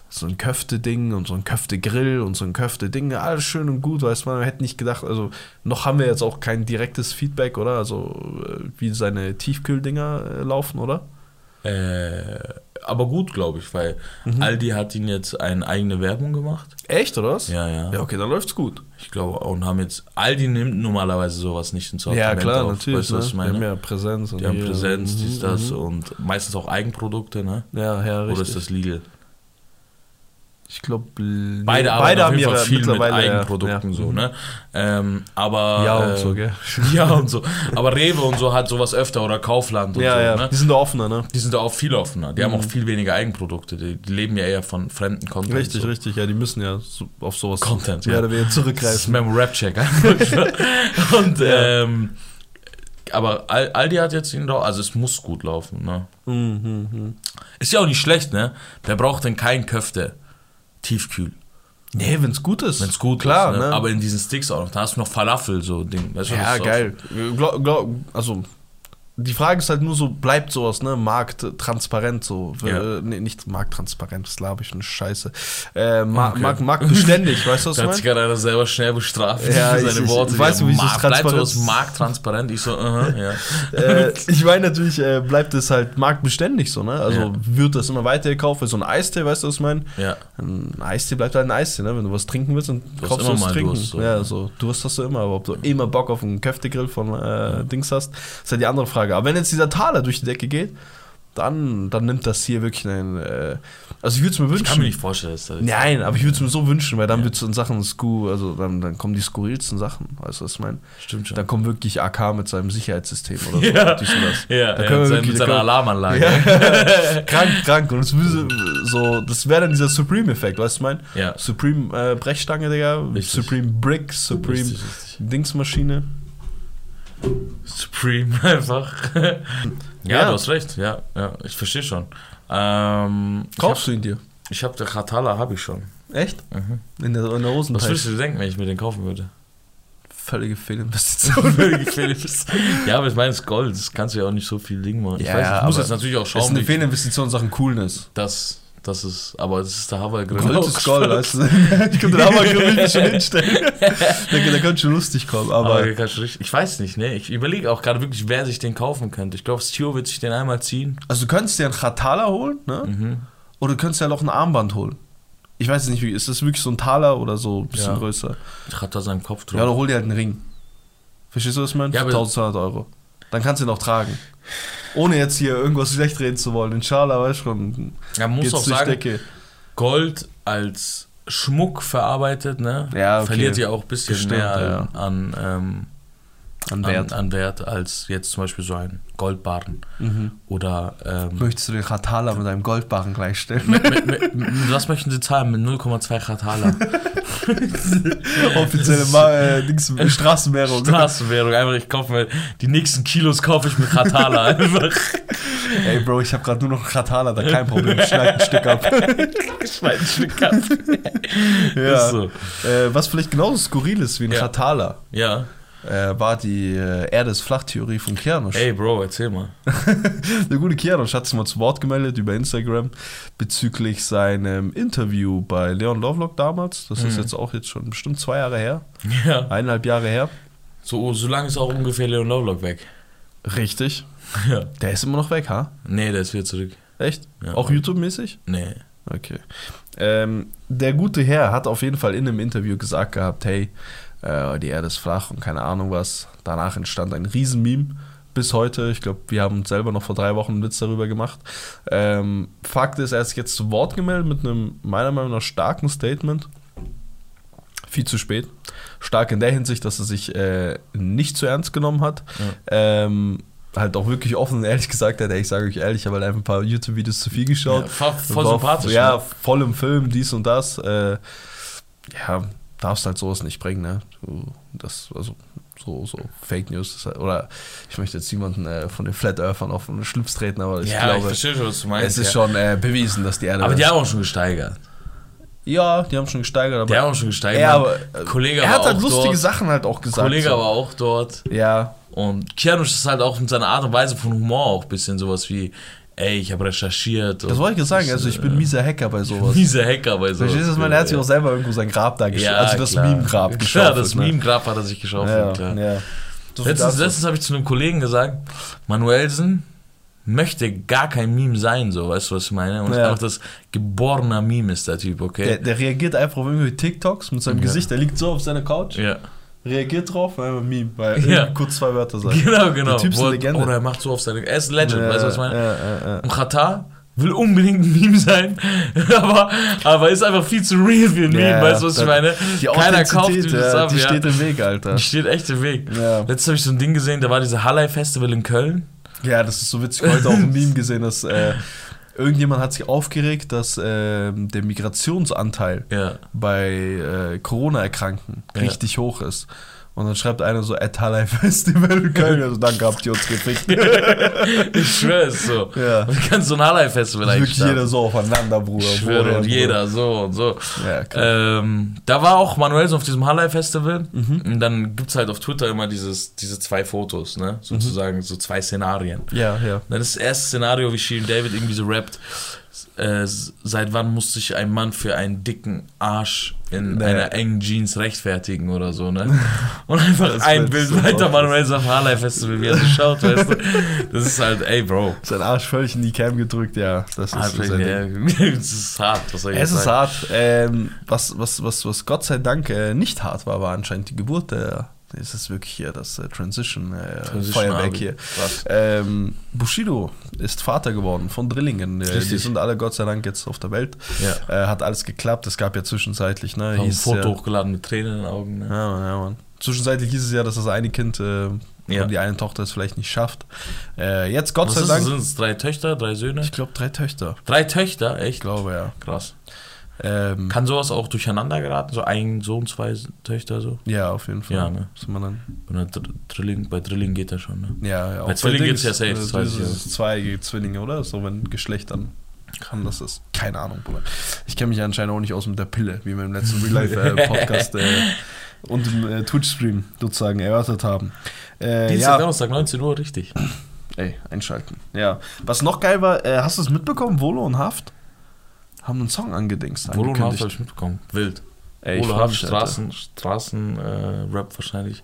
So ein Köfte-Ding und so ein Köfte-Grill und so ein Köfte-Ding, alles schön und gut, weißt du, man hätte nicht gedacht, also noch haben wir jetzt auch kein direktes Feedback, oder? Also äh, wie seine Tiefkühldinger äh, laufen, oder? Äh, aber gut, glaube ich, weil Mhm. Aldi hat ihnen jetzt eine eigene Werbung gemacht. Echt, oder was? Ja, ja. Ja, okay, dann läuft's gut. Ich glaube, und haben jetzt, Aldi nimmt normalerweise sowas nicht ins Sortiment Ja, klar, auf. natürlich. Weißt du, was ich ne? meine? Die haben ja Präsenz. und Die haben Präsenz, Mhm, dies, das mhm. und meistens auch Eigenprodukte, ne? Ja, ja, richtig. Oder ist das Lidl? Ich glaube, Beide arbeiten auf jeden Fall viel mit ja. Eigenprodukten ja. so, ne? Ähm, aber Ja, und äh, so, gell? Ja und so. Aber Rewe und so hat sowas öfter oder Kaufland und Ja, so, ja, ne? die sind da offener, ne? Die sind da auch viel offener. Die haben Mhm. auch viel weniger Eigenprodukte. Die, die leben ja eher von fremden Content. Richtig, so. richtig, ja, die müssen ja so, auf sowas Content, ja, ja. wir Das ist zurückgreifen. Memo Rap Check. und ähm, aber Al- Aldi hat jetzt ihn drauf, also es muss gut laufen, ne? Mhm, mhm. Ist ja auch nicht schlecht, ne? Wer braucht denn kein Köfte? Tiefkühl. Nee, wenn's gut ist. Wenn es gut Klar, ist. Ne? ne? Aber in diesen Sticks auch noch. Da hast du noch Falafel, so Ding. Weißt du, ja, geil. Glaub, glaub, also, die Frage ist halt nur so, bleibt sowas, ne? Markttransparent so. Ja. Äh, nee, nicht markttransparent, das glaube ich, eine Scheiße. Äh, ma Okay. markt, marktbeständig, weißt du, was ich hat sich gerade einer selber schnell bestraft Ja, für ich- seine ich- Worte. weißt du, wie ich das Markt- Bleibt sowas markttransparent? Ich so, aha, ja. äh, ich meine natürlich, äh, bleibt es halt marktbeständig so, ne? Also Ja. wird das immer weiter gekauft, so ein Eistee, weißt du, was ich meine? ja. Ein Eistee bleibt halt ein Eistee, ne? Wenn du was trinken willst, dann hast kaufst du was trinken. Durst, so. ja, so Durst hast du immer, aber ob du immer Bock auf einen Köftegrill von äh, Dings hast, ist halt die andere Frage. Aber wenn jetzt dieser Taler durch die Decke geht, dann, dann nimmt das hier wirklich einen. Äh, also ich würde es mir wünschen. Ich kann mir nicht vorstellen, dass da Nein, aber ich würde es mir so wünschen, weil dann Ja. wird es in Sachen Sku, also dann, dann kommen die skurrilsten Sachen, weißt du, was ich meine? Stimmt schon. Dann kommt wirklich AK mit seinem Sicherheitssystem oder so. ja, das. ja, ja können wir mit, seiner- wirklich- mit seiner können- Alarmanlage. Ja. krank, krank. Und es so, das wäre dann dieser Supreme-Effekt, weißt du, ich mein? Ja. Supreme äh, Brechstange, Digga. Richtig. Supreme Brick, Supreme Richtig, richtig. Dingsmaschine. Supreme einfach. ja, Ja. du hast recht. Ja, ja ich verstehe schon. Ähm, Kaufst du ihn dir? Ich habe der Katala habe ich schon. Echt? Mhm. In der, in der Was Hosentasche. würdest du denken, wenn ich mir den kaufen würde? Völlige Fehlinvestition. ja, aber ich meine, es ist Gold. Das kannst du ja auch nicht so viel Ding machen. Ich, Ja, weiß, ich muss jetzt natürlich auch Das schauen, ist eine Fehlinvestition in Sachen Coolness. das, das ist, aber das ist der Havergrill. Gold ist Gold, weißt du? Ich könnte den Hammergrill mich schon hinstellen. Da, da könnte schon lustig kommen, aber. Aber du richtig- ich weiß nicht, ne? Ich überlege auch gerade wirklich, wer sich den kaufen könnte. Ich glaube, Stu wird sich den einmal ziehen. Also du könntest dir einen Chatala holen, ne? Mhm. Oder du könntest ja noch ein Armband holen. Ich weiß nicht, wie, ist das wirklich so ein Taler oder so ein bisschen Ja. größer? Ich hatte da seinen Kopf drauf. Ja, oder hol dir halt einen Ring. Verstehst du, was ich meine? Ja, Für aber- 1200 Euro. Dann kannst du ihn auch tragen. Ohne jetzt hier irgendwas schlecht reden zu wollen. Inshallah, weißt du schon. Man muss auch sagen, Decke. Gold als Schmuck verarbeitet, ne? Ja, okay. Verliert ja auch ein bisschen Bestimmt, mehr ja. an, an, ähm, An an, Wert. an Wert als jetzt zum Beispiel so ein Goldbarren. Mhm. Oder ähm, Möchtest du den Chatala mit einem Goldbarren gleichstellen? mit, mit, mit, mit, was möchten Sie zahlen? Mit 0,2 Kratala. Offizielle Ma äh, Dings, Straßenwährung. Straßenwährung. Einfach, ich kaufe mir die nächsten Kilos kaufe ich mit Kratala einfach. Ey, Bro, ich habe gerade nur noch einen Chatala, da kein Problem. Ich schneide ein Stück ab. Geschwein Stück ab. ja. So. Äh, was vielleicht genauso skurril ist wie ein Ja. Chatala, Ja. Äh, war die äh, Erde ist Flachtheorie von Kianosch. Ey, Bro, erzähl mal. Der gute Kianosch hat sich mal zu Wort gemeldet über Instagram bezüglich seinem Interview bei Leon Lovelock damals. Das ist Mhm. jetzt auch jetzt schon bestimmt zwei Jahre her, Ja. eineinhalb Jahre her. So, so lange ist auch ungefähr Leon Lovelock weg. Richtig. Ja. Der ist immer noch weg, ha? Nee, der ist wieder zurück. Echt? Ja. Auch YouTube-mäßig? Nee. Okay. Ähm, der gute Herr hat auf jeden Fall in einem Interview gesagt gehabt, hey, äh, die Erde ist flach und keine Ahnung was. Danach entstand ein Riesenmeme bis heute. Ich glaube, wir haben selber noch vor drei Wochen einen Witz darüber gemacht. Ähm, Fakt ist, er hat sich jetzt zu Wort gemeldet mit einem meiner Meinung nach starken Statement. Viel zu spät. Stark in der Hinsicht, dass er sich äh, nicht zu ernst genommen hat. Ähm, halt auch wirklich offen und ehrlich gesagt hat, ey, ich sage euch ehrlich, ich habe halt einfach ein paar YouTube-Videos zu viel geschaut. Ja, voll- voll sympathisch, Ja, ne? voll im Film, dies und das. Äh, ja, darfst halt sowas nicht bringen, ne? Du, das, also so, so Fake News halt, oder ich möchte jetzt niemanden äh, von den Flat Earthern auf den Schlips treten, aber ich ja, ich glaube, verstehe schon, was du meinst. es ist ja. schon äh, bewiesen, dass die Erde. Aber die haben auch schon gesteigert. ja, die haben schon gesteigert, aber. Die haben auch schon gesteigert. ja, aber äh, Kollege er hat halt lustige dort. Sachen halt auch gesagt. Kollege so. war auch dort. Ja, Und Kianush ist halt auch mit seiner Art und Weise von Humor auch ein bisschen sowas wie, ey, ich habe recherchiert. das wollte ich jetzt sagen. Also ich bin mieser Hacker bei sowas. Mieser Hacker bei so. Verstehst du, man er hat sich auch selber irgendwo sein Grab da geschaut. ja, also das. Meme-Grab Ja, geschaut. das Meme-Grab hat er sich geschaufelt, Ja, klar. ja. Letztens, letztens habe ich zu einem Kollegen gesagt, Manuelsen möchte gar kein Meme sein, so, weißt du, was ich meine? Und Ja. einfach das geborene Meme ist der Typ, okay? Der, der reagiert einfach auf irgendwelche TikToks mit seinem Ja. Gesicht. Der liegt so auf seiner Couch, ja. Reagiert drauf, einfach Meme, weil Ja. kurz zwei Wörter sagt. Genau, genau. Der Typ ist eine Legende. Oder er macht so auf seine. Er ist ein Legend, weißt du, was ich meine? Ja, ja, ja. Und Katar will unbedingt ein Meme sein, aber, aber ist einfach viel zu real für ein Meme, Ja, weißt du, was ich meine? Die Keiner kauft ihm das ja, ab, die ja. steht im Weg, Alter. Die steht echt im Weg. Ja. Letztes habe ich so ein Ding gesehen, da war diese Hallei Festival in Köln. ja, das ist so witzig. Heute auch ein Meme gesehen, dass äh, irgendjemand hat sich aufgeregt, dass äh, der Migrationsanteil Ja. bei äh, Corona-Erkrankten Ja. richtig hoch ist. Und dann schreibt einer so, at Hallei Festival Köln. Also danke, habt ihr uns gefickt. Ich schwöre es so. Ja. Und kannst so ein Hallei-Festival Das ist eigentlich wirklich jeder so aufeinander, Bruder. Ich schwöre, Bruder, jeder so und so. Ja, klar. Ähm, da war auch Manuelsen auf diesem Hallei-Festival. Mhm. Und dann gibt es halt auf Twitter immer dieses, diese zwei Fotos, ne? Sozusagen, so zwei Szenarien. ja, ja. Dann ist das erste Szenario, wie Shirin David irgendwie so rappt. Äh, seit wann muss sich ein Mann für einen dicken Arsch in Nee. einer engen Jeans rechtfertigen oder so, ne? Und einfach Das ein Bild so weiter. Manuel Harley Festival, wie er so schaut, weißt du? Das ist halt, ey, Bro. Sein Arsch völlig in die Cam gedrückt, ja. Das ist, ein Ding. ja, das ist hart, was soll ich Es ist sagen? hart. Ähm, was, was, was, was Gott sei Dank äh, nicht hart war, war anscheinend die Geburt der. Es ist wirklich hier das äh, Transition, äh, Transition Feuerwerk hier. Ähm, Bushido ist Vater geworden von Drillingen. Äh, die sind alle Gott sei Dank jetzt auf der Welt. Ja. Äh, hat alles geklappt. Es gab ja zwischenzeitlich, ne? Hab ein Foto ja, hochgeladen mit Tränen in den Augen. Ne? ja, Mann, ja, Mann. Zwischenzeitlich hieß es ja, dass das eine Kind äh, Ja. die eine Tochter es vielleicht nicht schafft. Äh, jetzt Gott Was sei Dank. sind es drei Töchter, drei Söhne? Ich glaube drei Töchter. Drei Töchter, Ich echt? glaube ja. Krass. Ähm, Kann sowas auch durcheinander geraten? So ein Sohn, zwei Töchter so? ja, auf jeden Fall. Ja, ne? Man dann Bei, Drilling, bei Drilling geht das schon, ne? Ja, ja. Bei auch Zwillingen Dings, geht's ja safe, das äh, ich dieses Zwei Zwillinge, oder? So, wenn Geschlecht dann kann das ist. Keine Ahnung, Bruder. Ich kenne mich anscheinend auch nicht aus mit der Pille, wie wir im letzten Real-Life-Podcast äh, und im äh, Twitch-Stream sozusagen erörtert haben. Äh, Dienstag, ja, Donnerstag, 19 Uhr, richtig. ey, einschalten. Ja. Was noch geil war, äh, hast du es mitbekommen? Volo und Haft haben einen Song angedingst. Und Haft angekündigt. habe ich mitbekommen. Wild. Ey, mich, Alter. Straßen, Straßen äh, Rap wahrscheinlich.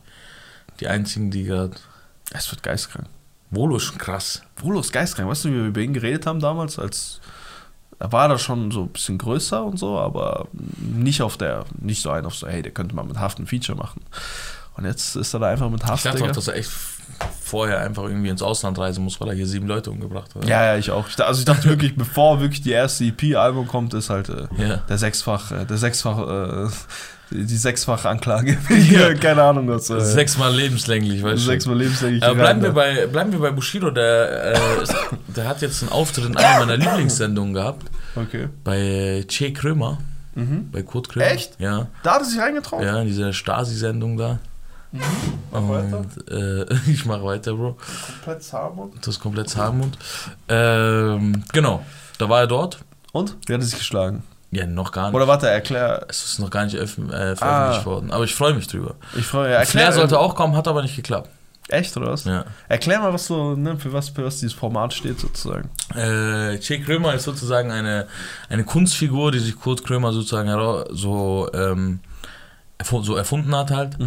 Die einzigen, die gerade. Es wird geistkrank. Volo ist schon krass. Volo ist geistkrank. Weißt du, wie wir über ihn geredet haben damals, als er war da schon so ein bisschen größer und so, aber nicht auf der, nicht so ein auf so, hey, der könnte mal mit Haft ein Feature machen. Und jetzt ist er da einfach mit Ich Haft. dachte Digga. auch, dass er echt vorher einfach irgendwie ins Ausland reisen muss, weil er hier sieben Leute umgebracht hat. ja, ja, ich auch. Ich, also ich dachte wirklich, bevor wirklich die erste EP-Album kommt, ist halt äh, Ja. der sechsfach, äh, der sechsfach, äh, die, sechsfache Anklage. Ja. Keine Ahnung, was. Äh, Sechsmal lebenslänglich, weißt du. sechsmal lebenslänglich. Aber bleiben wir, bei, bleiben wir bei Bushido, der, äh, der hat jetzt einen Auftritt in einer meiner Lieblingssendungen gehabt? Okay. bei Che Krömer, Mhm. bei Kurt Krömer. Echt? Ja, Da hat er sich reingetraut. ja, in dieser Stasi-Sendung da. Mach weiter. Und, äh, ich mach weiter, Bro. Komplett Saarmund. Das ist komplett Harmund. Ähm, genau, da war er dort. Und? Wie hat er sich geschlagen? Ja, noch gar nicht. Oder warte, erklär. es ist noch gar nicht öff- äh, veröffentlicht Ah. worden. Aber ich freue mich drüber. Ich freue mich. Flair sollte auch kommen, hat aber nicht geklappt. Echt, oder was? Ja. Erklär mal, was so, ne, für was, für was dieses Format steht, sozusagen. Äh, Che Krömer ist sozusagen eine, eine Kunstfigur, die sich Kurt Krömer sozusagen so, ähm, erfu- so erfunden hat halt.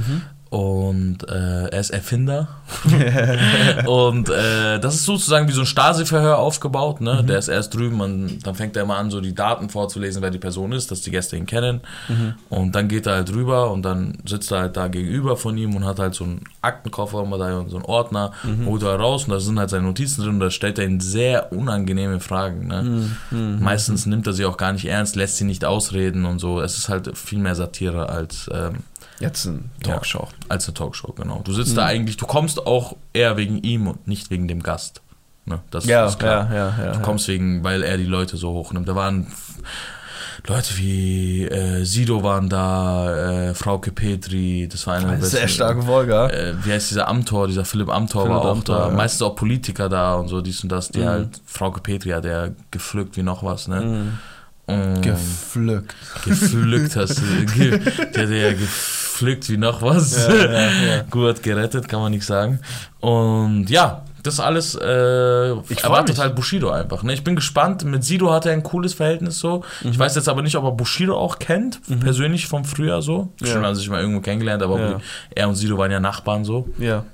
Und äh, er ist Erfinder. und äh, das ist sozusagen wie so ein Stasi-Verhör aufgebaut. Ne? Der ist erst drüben und dann fängt er immer an, so die Daten vorzulesen, wer die Person ist, dass die Gäste ihn kennen. Und dann geht er halt rüber und dann sitzt er halt da gegenüber von ihm und hat halt so einen Aktenkoffer immer da und so einen Ordner, holt er raus und da sind halt seine Notizen drin und da stellt er ihn sehr unangenehme Fragen. Ne? Meistens nimmt er sie auch gar nicht ernst, lässt sie nicht ausreden und so. Es ist halt viel mehr Satire als. Ähm, Jetzt ein Talkshow. ja, als eine Talkshow, genau. Du sitzt da eigentlich, du kommst auch eher wegen ihm und nicht wegen dem Gast. Ne? Das Ja, ist klar. ja, ja, ja, du ja. kommst wegen, weil er die Leute so hochnimmt. Da waren Leute wie äh, Sido waren da, äh, Frauke Petri, das war einer der Eine sehr besten- starke Folge. ja. Äh, wie heißt dieser Amtor, dieser Philipp Amtor Philipp war auch Amthor, da. ja. Meistens auch Politiker da und so, dies und das, die Mhm. halt, Frauke Petri hat der gepflückt wie noch was, ne? Und- Gepflückt. Gepflückt hast du. Der hat ja gepflückt wie noch was. Ja, ja. Gut gerettet, kann man nicht sagen. Und ja, das alles äh, Ich erwartet mich. halt Bushido einfach. Ne? Ich bin gespannt. Mit Sido hat er ein cooles Verhältnis so. Mhm. Ich weiß jetzt aber nicht, ob er Bushido auch kennt, persönlich vom Frühjahr so. Ja. Haben sie sich mal irgendwo kennengelernt, aber Ja. er und Sido waren ja Nachbarn so. Ja.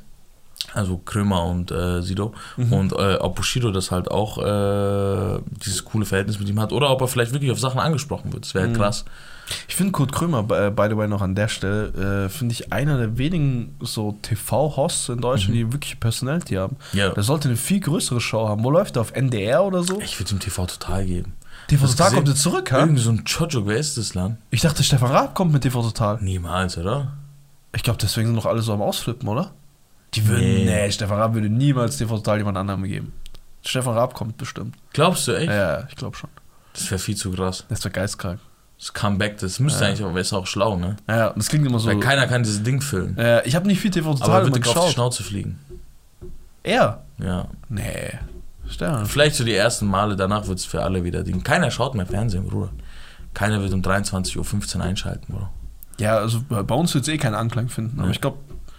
Also Krömer und äh, Sido. Mhm. Und äh, ob Bushido das halt auch äh, dieses coole Verhältnis mit ihm hat oder ob er vielleicht wirklich auf Sachen angesprochen wird. Das wäre Mhm. halt krass. Ich finde Kurt Krömer, by by the way, noch an der Stelle, äh, finde ich einer der wenigen so TV-Hosts in Deutschland, die wirklich Personality haben. Ja. Der sollte eine viel größere Show haben. Wo läuft der? Auf NDR oder so? Ich würde ihm TV total geben. TV du Total kommt jetzt zurück, ha? Irgendwie so ein Chojo, wer ist das Land? Ich dachte, Stefan Raab kommt mit TV Total. Niemals, oder? Ich glaube, deswegen sind noch alle so am Ausflippen, oder? Die würden, Nee. nee, Stefan Raab würde niemals TV Total jemand anderem geben. Stefan Raab kommt bestimmt. Glaubst du echt? Ja, ich glaube schon. Das wäre viel zu krass. Das wäre geistkrank. Das Comeback, das müsste Ja. eigentlich, aber ist auch schlau, ne? Ja, ja, und das klingt immer so. Weil keiner kann dieses Ding füllen. äh, ich habe nicht viel TV aber Total er immer wird auf die. Schnauze fliegen. Er? Ja. Nee. Stefan. Vielleicht so die ersten Male, danach wird es für alle wieder Ding. Keiner schaut mehr Fernsehen, Bruder. Keiner wird um 23.15 Uhr einschalten, Bruder. Ja, also bei uns wird es eh keinen Anklang finden, aber ich glaube,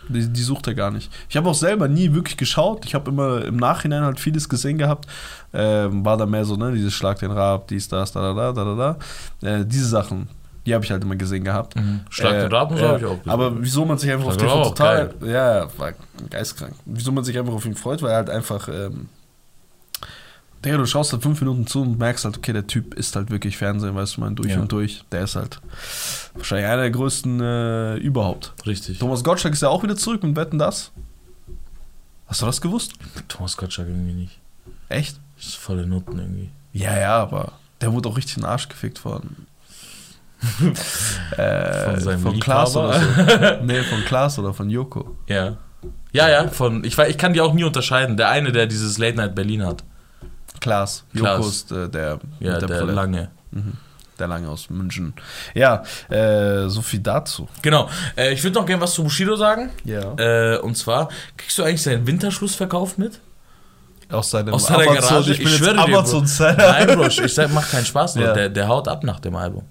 die, die sucht er gar nicht. Ich habe auch selber nie wirklich geschaut. Ich habe immer im Nachhinein halt vieles gesehen gehabt. Ähm, war da mehr so, ne, dieses Schlag den Rab, dies, das, da, da, da, da, da. Äh, diese Sachen, die habe ich halt immer gesehen gehabt. Schlag den Äh, Rab und so habe ich auch gesehen. Aber wieso man sich einfach auf Schlag den TV Rab auch total. Ja, war geistkrank. Wieso man sich einfach auf ihn freut, weil er halt einfach. Ähm, Digga, du schaust halt fünf Minuten zu und merkst halt, okay, der Typ ist halt wirklich Fernsehen, weißt du, mein durch Ja. und durch. Der ist halt wahrscheinlich einer der größten äh, überhaupt. Richtig. Thomas Gottschalk ist ja auch wieder zurück mit Wetten das. Hast du das gewusst? Thomas Gottschalk irgendwie nicht. Echt? Das ist volle Nutten irgendwie. Ja, ja, aber der wurde auch richtig in den Arsch gefickt von. äh, Von seinem von Klaas oder so. nee, von Klaas oder von Joko. Ja. Ja, ja, von, ich, ich kann die auch nie unterscheiden. Der eine, der dieses Late Night Berlin hat. Klaas. Klaas. Joko ist äh, der, Ja, mit der, Brille. lange. Mhm. Der lange aus München. Ja, äh, so viel dazu. Genau. Äh, ich würde noch gerne was zu Bushido sagen. Ja. Äh, und zwar, kriegst du eigentlich seinen Winterschlussverkauf mit? aus seinem aus seiner Garage? Ich bin Ich schwöre dir, Bro. Nein, Bro, ich sag, macht keinen Spaß. Ja. Der, der haut ab nach dem Album.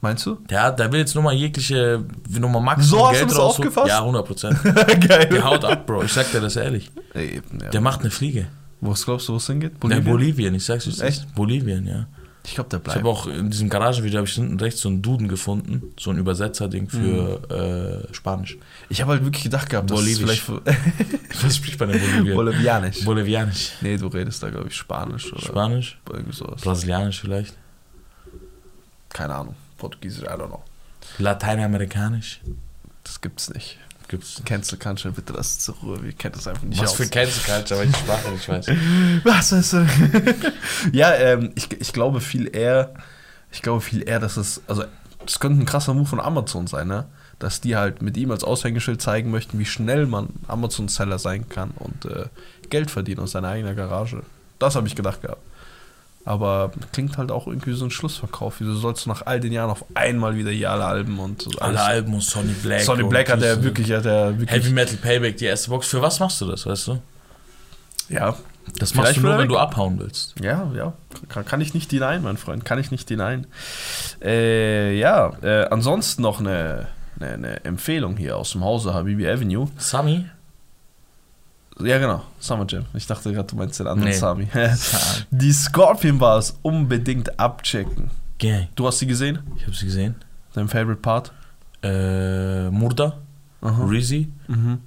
Meinst du? Der, hat, der will jetzt nochmal jegliche, nochmal Max So hast du Geld das aufgefasst? Ja, 100 Prozent. Geil. Der haut ab, Bro. Ich sag dir das ehrlich. Ey, ja. Der macht eine Fliege. Wo glaubst du, wo es hingeht? Bolivien? Bolivien, ich sag's dir. Echt? Bolivien, ja. Ich glaube, der Ich bleibt. habe auch in diesem Garagenvideo habe ich hinten rechts so einen Duden gefunden, so ein Übersetzerding für äh, Spanisch. Ich habe halt wirklich gedacht gehabt, dass es vielleicht Was spricht man in Bolivien? Bolivianisch. Bolivianisch. nee, du redest da, glaube ich, Spanisch oder Spanisch? irgendwie sowas. Brasilianisch vielleicht? Keine Ahnung. Portugiesisch, I don't know. Lateinamerikanisch? Das gibt's nicht. Gibt's. Cancel Culture, bitte lass zur Ruhe. Wir kennen das einfach nicht Was aus. für Cancel Culture, welche Sprache ich weiß. Was weißt du? ja, ähm, ich, ich glaube viel eher, ich glaube viel eher, dass es, also das könnte ein krasser Move von Amazon sein, ne? Dass die halt mit ihm als Aushängeschild zeigen möchten, wie schnell man Amazon-Seller sein kann und äh, Geld verdienen aus seiner eigenen Garage. Das habe ich gedacht gehabt. Aber klingt halt auch irgendwie so ein Schlussverkauf. Wieso sollst du nach all den Jahren auf einmal wieder hier alle Alben und so Alle Alben und Sonny Black. Sonny Black hat er diese wirklich, hat er wirklich. Heavy Metal Payback, die erste Box. Für was machst du das, weißt du? Ja, Das Vielleicht machst du nur, wenn du abhauen willst. Ja, ja. Kann, kann ich nicht denyen, mein Freund. Kann ich nicht denyen. Äh, ja, äh, ansonsten noch eine, eine, eine Empfehlung hier aus dem Hause Habibi Avenue. Sami? Ja, genau. Summer Jam. Ich dachte gerade, du meinst den anderen Nee. Sami. Die Scorpion Bars unbedingt abchecken. Gang. Du hast sie gesehen? Ich habe sie gesehen. Dein Favorite Part? Äh, Murda? Aha. Reezy. Mhm.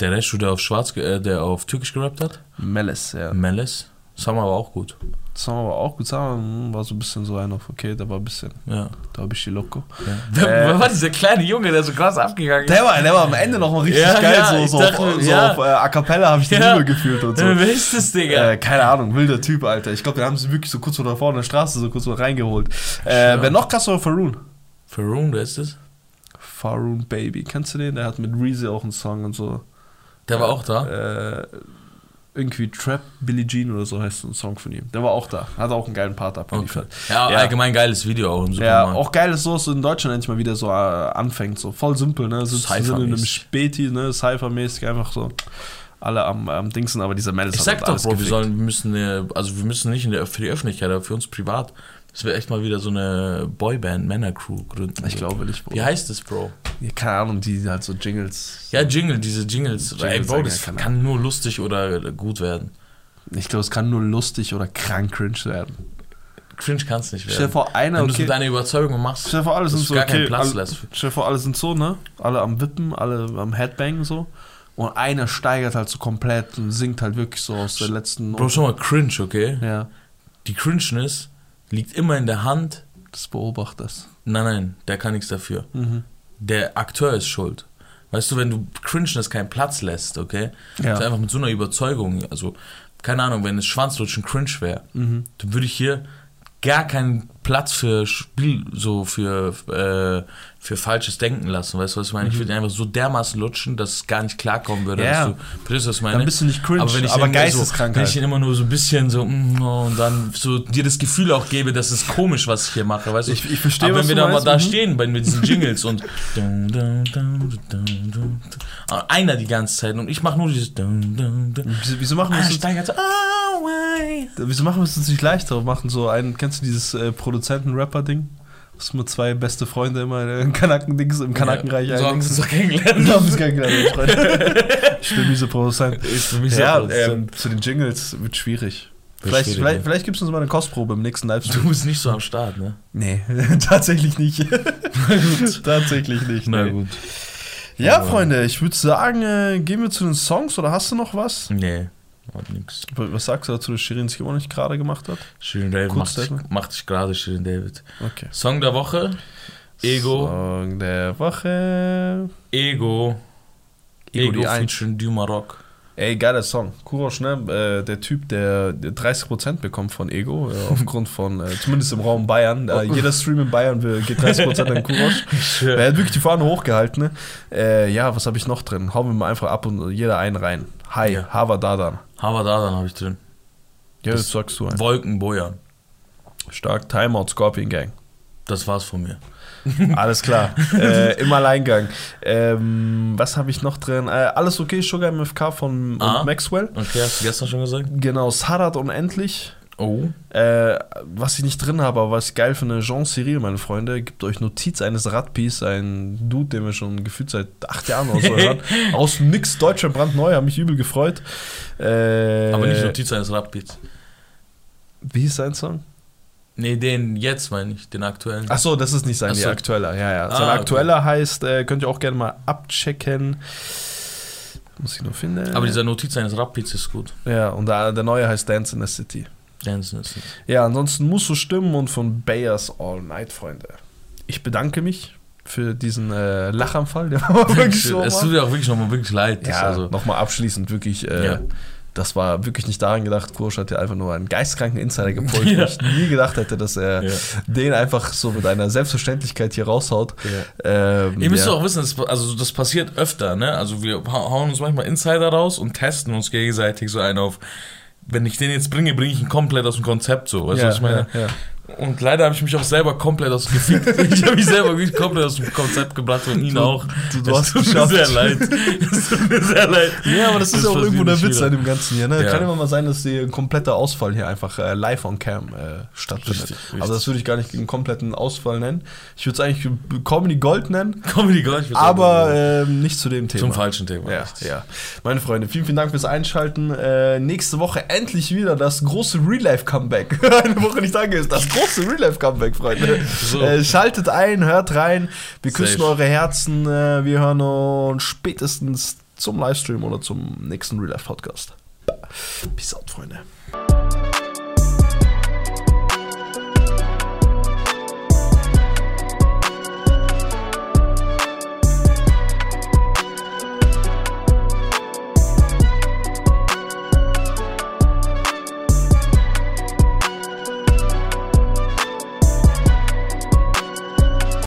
Der Reshu, der auf Schwarz, äh, der auf Türkisch gerappt hat. Melis, ja. Melis. Summer war auch gut. Summer war auch gut. Summer hm, war so ein bisschen so einer, okay, der war ein bisschen, Ja. da habe ich die Loco. ja. Wer, Äh, wer war dieser kleine Junge, der so krass abgegangen ist? Der war, der war am Ende noch mal richtig Ja, geil, ja, so, so, dachte, auf, so auf äh, A Cappella habe ich den Ja. Liebe gefühlt und so. Wer ist das, Digga? Äh, keine Ahnung, wilder Typ, Alter. Ich glaube, wir haben sie wirklich so kurz vor der vorne der Straße so kurz so reingeholt. Äh, wer noch krass war, Faroon. Faroon, wer ist das? Faroon Baby. Kennst du den? Der hat mit Reezy auch einen Song und so. Der war auch da. Äh, irgendwie Trap Billie Jean oder so heißt ein Song von ihm. Der war auch da. Hat auch einen geilen Part abgeliefert. Ja, Ja. allgemein geiles Video auch im Ja, auch geil ist so, dass in Deutschland endlich mal wieder so äh, anfängt. So voll simpel, ne? Sitzen sind in einem. Späti, ne? Cypher-mäßig einfach so. Alle am, am Dingsen, aber dieser Melis Ich sag doch, Bro, wir sollen, wir müssen, äh, also wir müssen nicht in der, für die Öffentlichkeit, aber für uns privat, dass wir echt mal wieder so eine Boyband, Männercrew gründen. Ich glaube nicht, Bro. Wie heißt das, Bro? Ja, keine Ahnung, die halt so Jingles. Ja, Jingle, diese Jingles. Jingles Ey, Bro, das keiner. kann nur lustig oder gut werden. Ich glaube, es kann nur lustig oder krank cringe werden. Cringe kann es nicht Stell werden. vor, einer, Wenn du so okay. deine Überzeugung machst, Stell vor, alle dass sind du so, gar keinen okay, Platz alle, lässt. stell vor, alle sind so, ne? Alle am Wippen, alle am Headbangen so. Und einer steigert halt so komplett und singt halt wirklich so aus der letzten Bro, schau mal, Cringe, okay? Ja, Die Cringeness liegt immer in der Hand. des Beobachters. Nein, nein, der kann nichts dafür. Mhm. Der Akteur ist schuld. Weißt du, wenn du Cringeness keinen Platz lässt, okay? Ja. Also einfach mit so einer Überzeugung, also keine Ahnung, wenn es Schwanzlutschen cringe wäre, Mhm. dann würde ich hier gar keinen Platz für Spiel, so für, äh, für falsches Denken lassen. Weißt du, was ich meine? Ich würde einfach so dermaßen lutschen, dass es gar nicht klarkommen würde. Mhm. Ja. Dass du, verstehst du, was ich meine? Dann bist du nicht cringe, aber, wenn ich aber geisteskrank So, wenn ich ihn immer nur so ein bisschen so mm, und dann so dir das Gefühl auch gebe, dass es komisch, was ich hier mache, weißt du? Ich- ich verstehe, Aber wenn wir da mal da mhm. stehen, bei mit diesen Jingles und einer die ganze Zeit und ich mache nur dieses. Wieso, wieso machen wir Ah, es uns, so, oh, wieso machen wir es uns nicht leichter? Machen so einen, kennst du dieses äh, Produzenten-Rapper-Ding? Was mit zwei beste Freunde immer in Kanaken-Dings im Kanakenreich ja, so uns doch kennengelernt. Wir haben es kennengelernt, Freunde. Ich bin miese Produzent. Ist für mich Ja, so ähm, zu den Jingles wird schwierig. Vielleicht, schwierig, vielleicht, ja. vielleicht gibst du uns mal eine Kostprobe im nächsten Livestream. Du bist nicht so am Start, ne? Nee, tatsächlich nicht. tatsächlich nicht. Na nee. gut. Ja, Aber- Freunde, ich würde sagen, äh, gehen wir zu den Songs oder hast du noch was? Nee, hat nix. Was sagst du dazu, dass Shirin noch nicht gerade gemacht hat? Shirin David macht dich, macht dich gerade, Shirin David. Okay. Song der Woche, Ego. Song der Woche. Ego. Ego, Ego, featuring Du Maroc. Ey, geiler Song. Kurosch, ne? Äh, der Typ, der der 30% bekommt von Ego, äh, aufgrund von, äh, zumindest im Raum Bayern. Äh, jeder Stream in Bayern will, geht 30% an Kurosch. Er hat wirklich die Fahne hochgehalten, ne? Äh, ja, was habe ich noch drin? Hauen wir mal einfach ab und jeder einen rein. Hi, Ja. Hava Dadan. Havadadan habe ich drin. Ja, Das- das sagst du ein. Wolken Bojan. Stark, Timeout, Scorpion Gang. Das war's von mir. Alles klar. äh, Im Alleingang. Ähm, was habe ich noch drin? Äh, alles okay, Sugar MFK von Ah. Maxwell. Okay, hast du gestern schon gesagt? Genau, Sadat unendlich. Oh. Äh, was ich nicht drin habe, aber was ich geil finde, Jean Cyril, meine Freunde, gibt euch Notiz eines Radpiece, ein Dude, den wir schon gefühlt seit acht Jahren oder so hören. Aus Nix, Deutschland brandneu, habe mich übel gefreut. Äh, Aber nicht Notiz eines Rapbeats. Wie hieß sein Song? Nee, den jetzt meine ich, den aktuellen. Ach so, das ist nicht sein so. aktueller. Ja, ja. Ah, Sein okay. aktueller heißt, äh, könnt ihr auch gerne mal abchecken. Muss ich nur finden. Aber dieser Notiz eines Rapbeats ist gut. Ja, und der, der neue heißt Dance in the City. Dancing ist nicht. Ja, ansonsten musst du stimmen und von Bayers All Night, Freunde. Ich bedanke mich für diesen äh, Lachanfall, der war wirklich es tut mir auch wirklich nochmal wirklich leid. Ja, also, nochmal abschließend wirklich. Äh, Ja. Das war wirklich nicht daran gedacht. Kursch hat ja einfach nur einen geistkranken Insider gepult, Ja. wo ich nie gedacht hätte, dass er Ja. den einfach so mit einer Selbstverständlichkeit hier raushaut. Ja. Ähm, Ihr müsst ja. auch wissen, das, also das passiert öfter, ne? Also wir hau- hauen uns manchmal Insider raus und testen uns gegenseitig so einen auf. Wenn ich den jetzt bringe, bringe ich ihn komplett aus dem Konzept so. Weißt du, ja, was ich meine? Ja, ja. Und leider habe ich mich auch selber komplett aus gefickt. Ich habe mich selber komplett aus dem Konzept gebracht und ihn Du- auch. du- du Es hast tut mir geschafft. sehr leid. Es tut mir sehr leid. Ja, aber das ist ja auch irgendwo der Witz an dem Ganzen hier. Ne? Ja. Kann immer mal sein, dass die ein kompletter Ausfall hier einfach äh, live on cam äh, stattfindet. Richtig, richtig. Also das würde ich gar nicht einen kompletten Ausfall nennen. Ich würde es eigentlich Comedy Gold nennen, Comedy Gold. ich aber ähm, nicht zu dem Thema. zum falschen Thema. Ja, richtig. ja. Meine Freunde, vielen, vielen Dank fürs Einschalten. Äh, nächste Woche endlich wieder das große Real-Life-Comeback. Eine Woche nicht da ist. Das große Real-Life-Comeback, Freunde. So. Äh, schaltet ein, hört rein. Wir küssen Safe. eure Herzen. Äh, wir hören uns spätestens zum Livestream oder zum nächsten Real-Life-Podcast. Peace out, Freunde.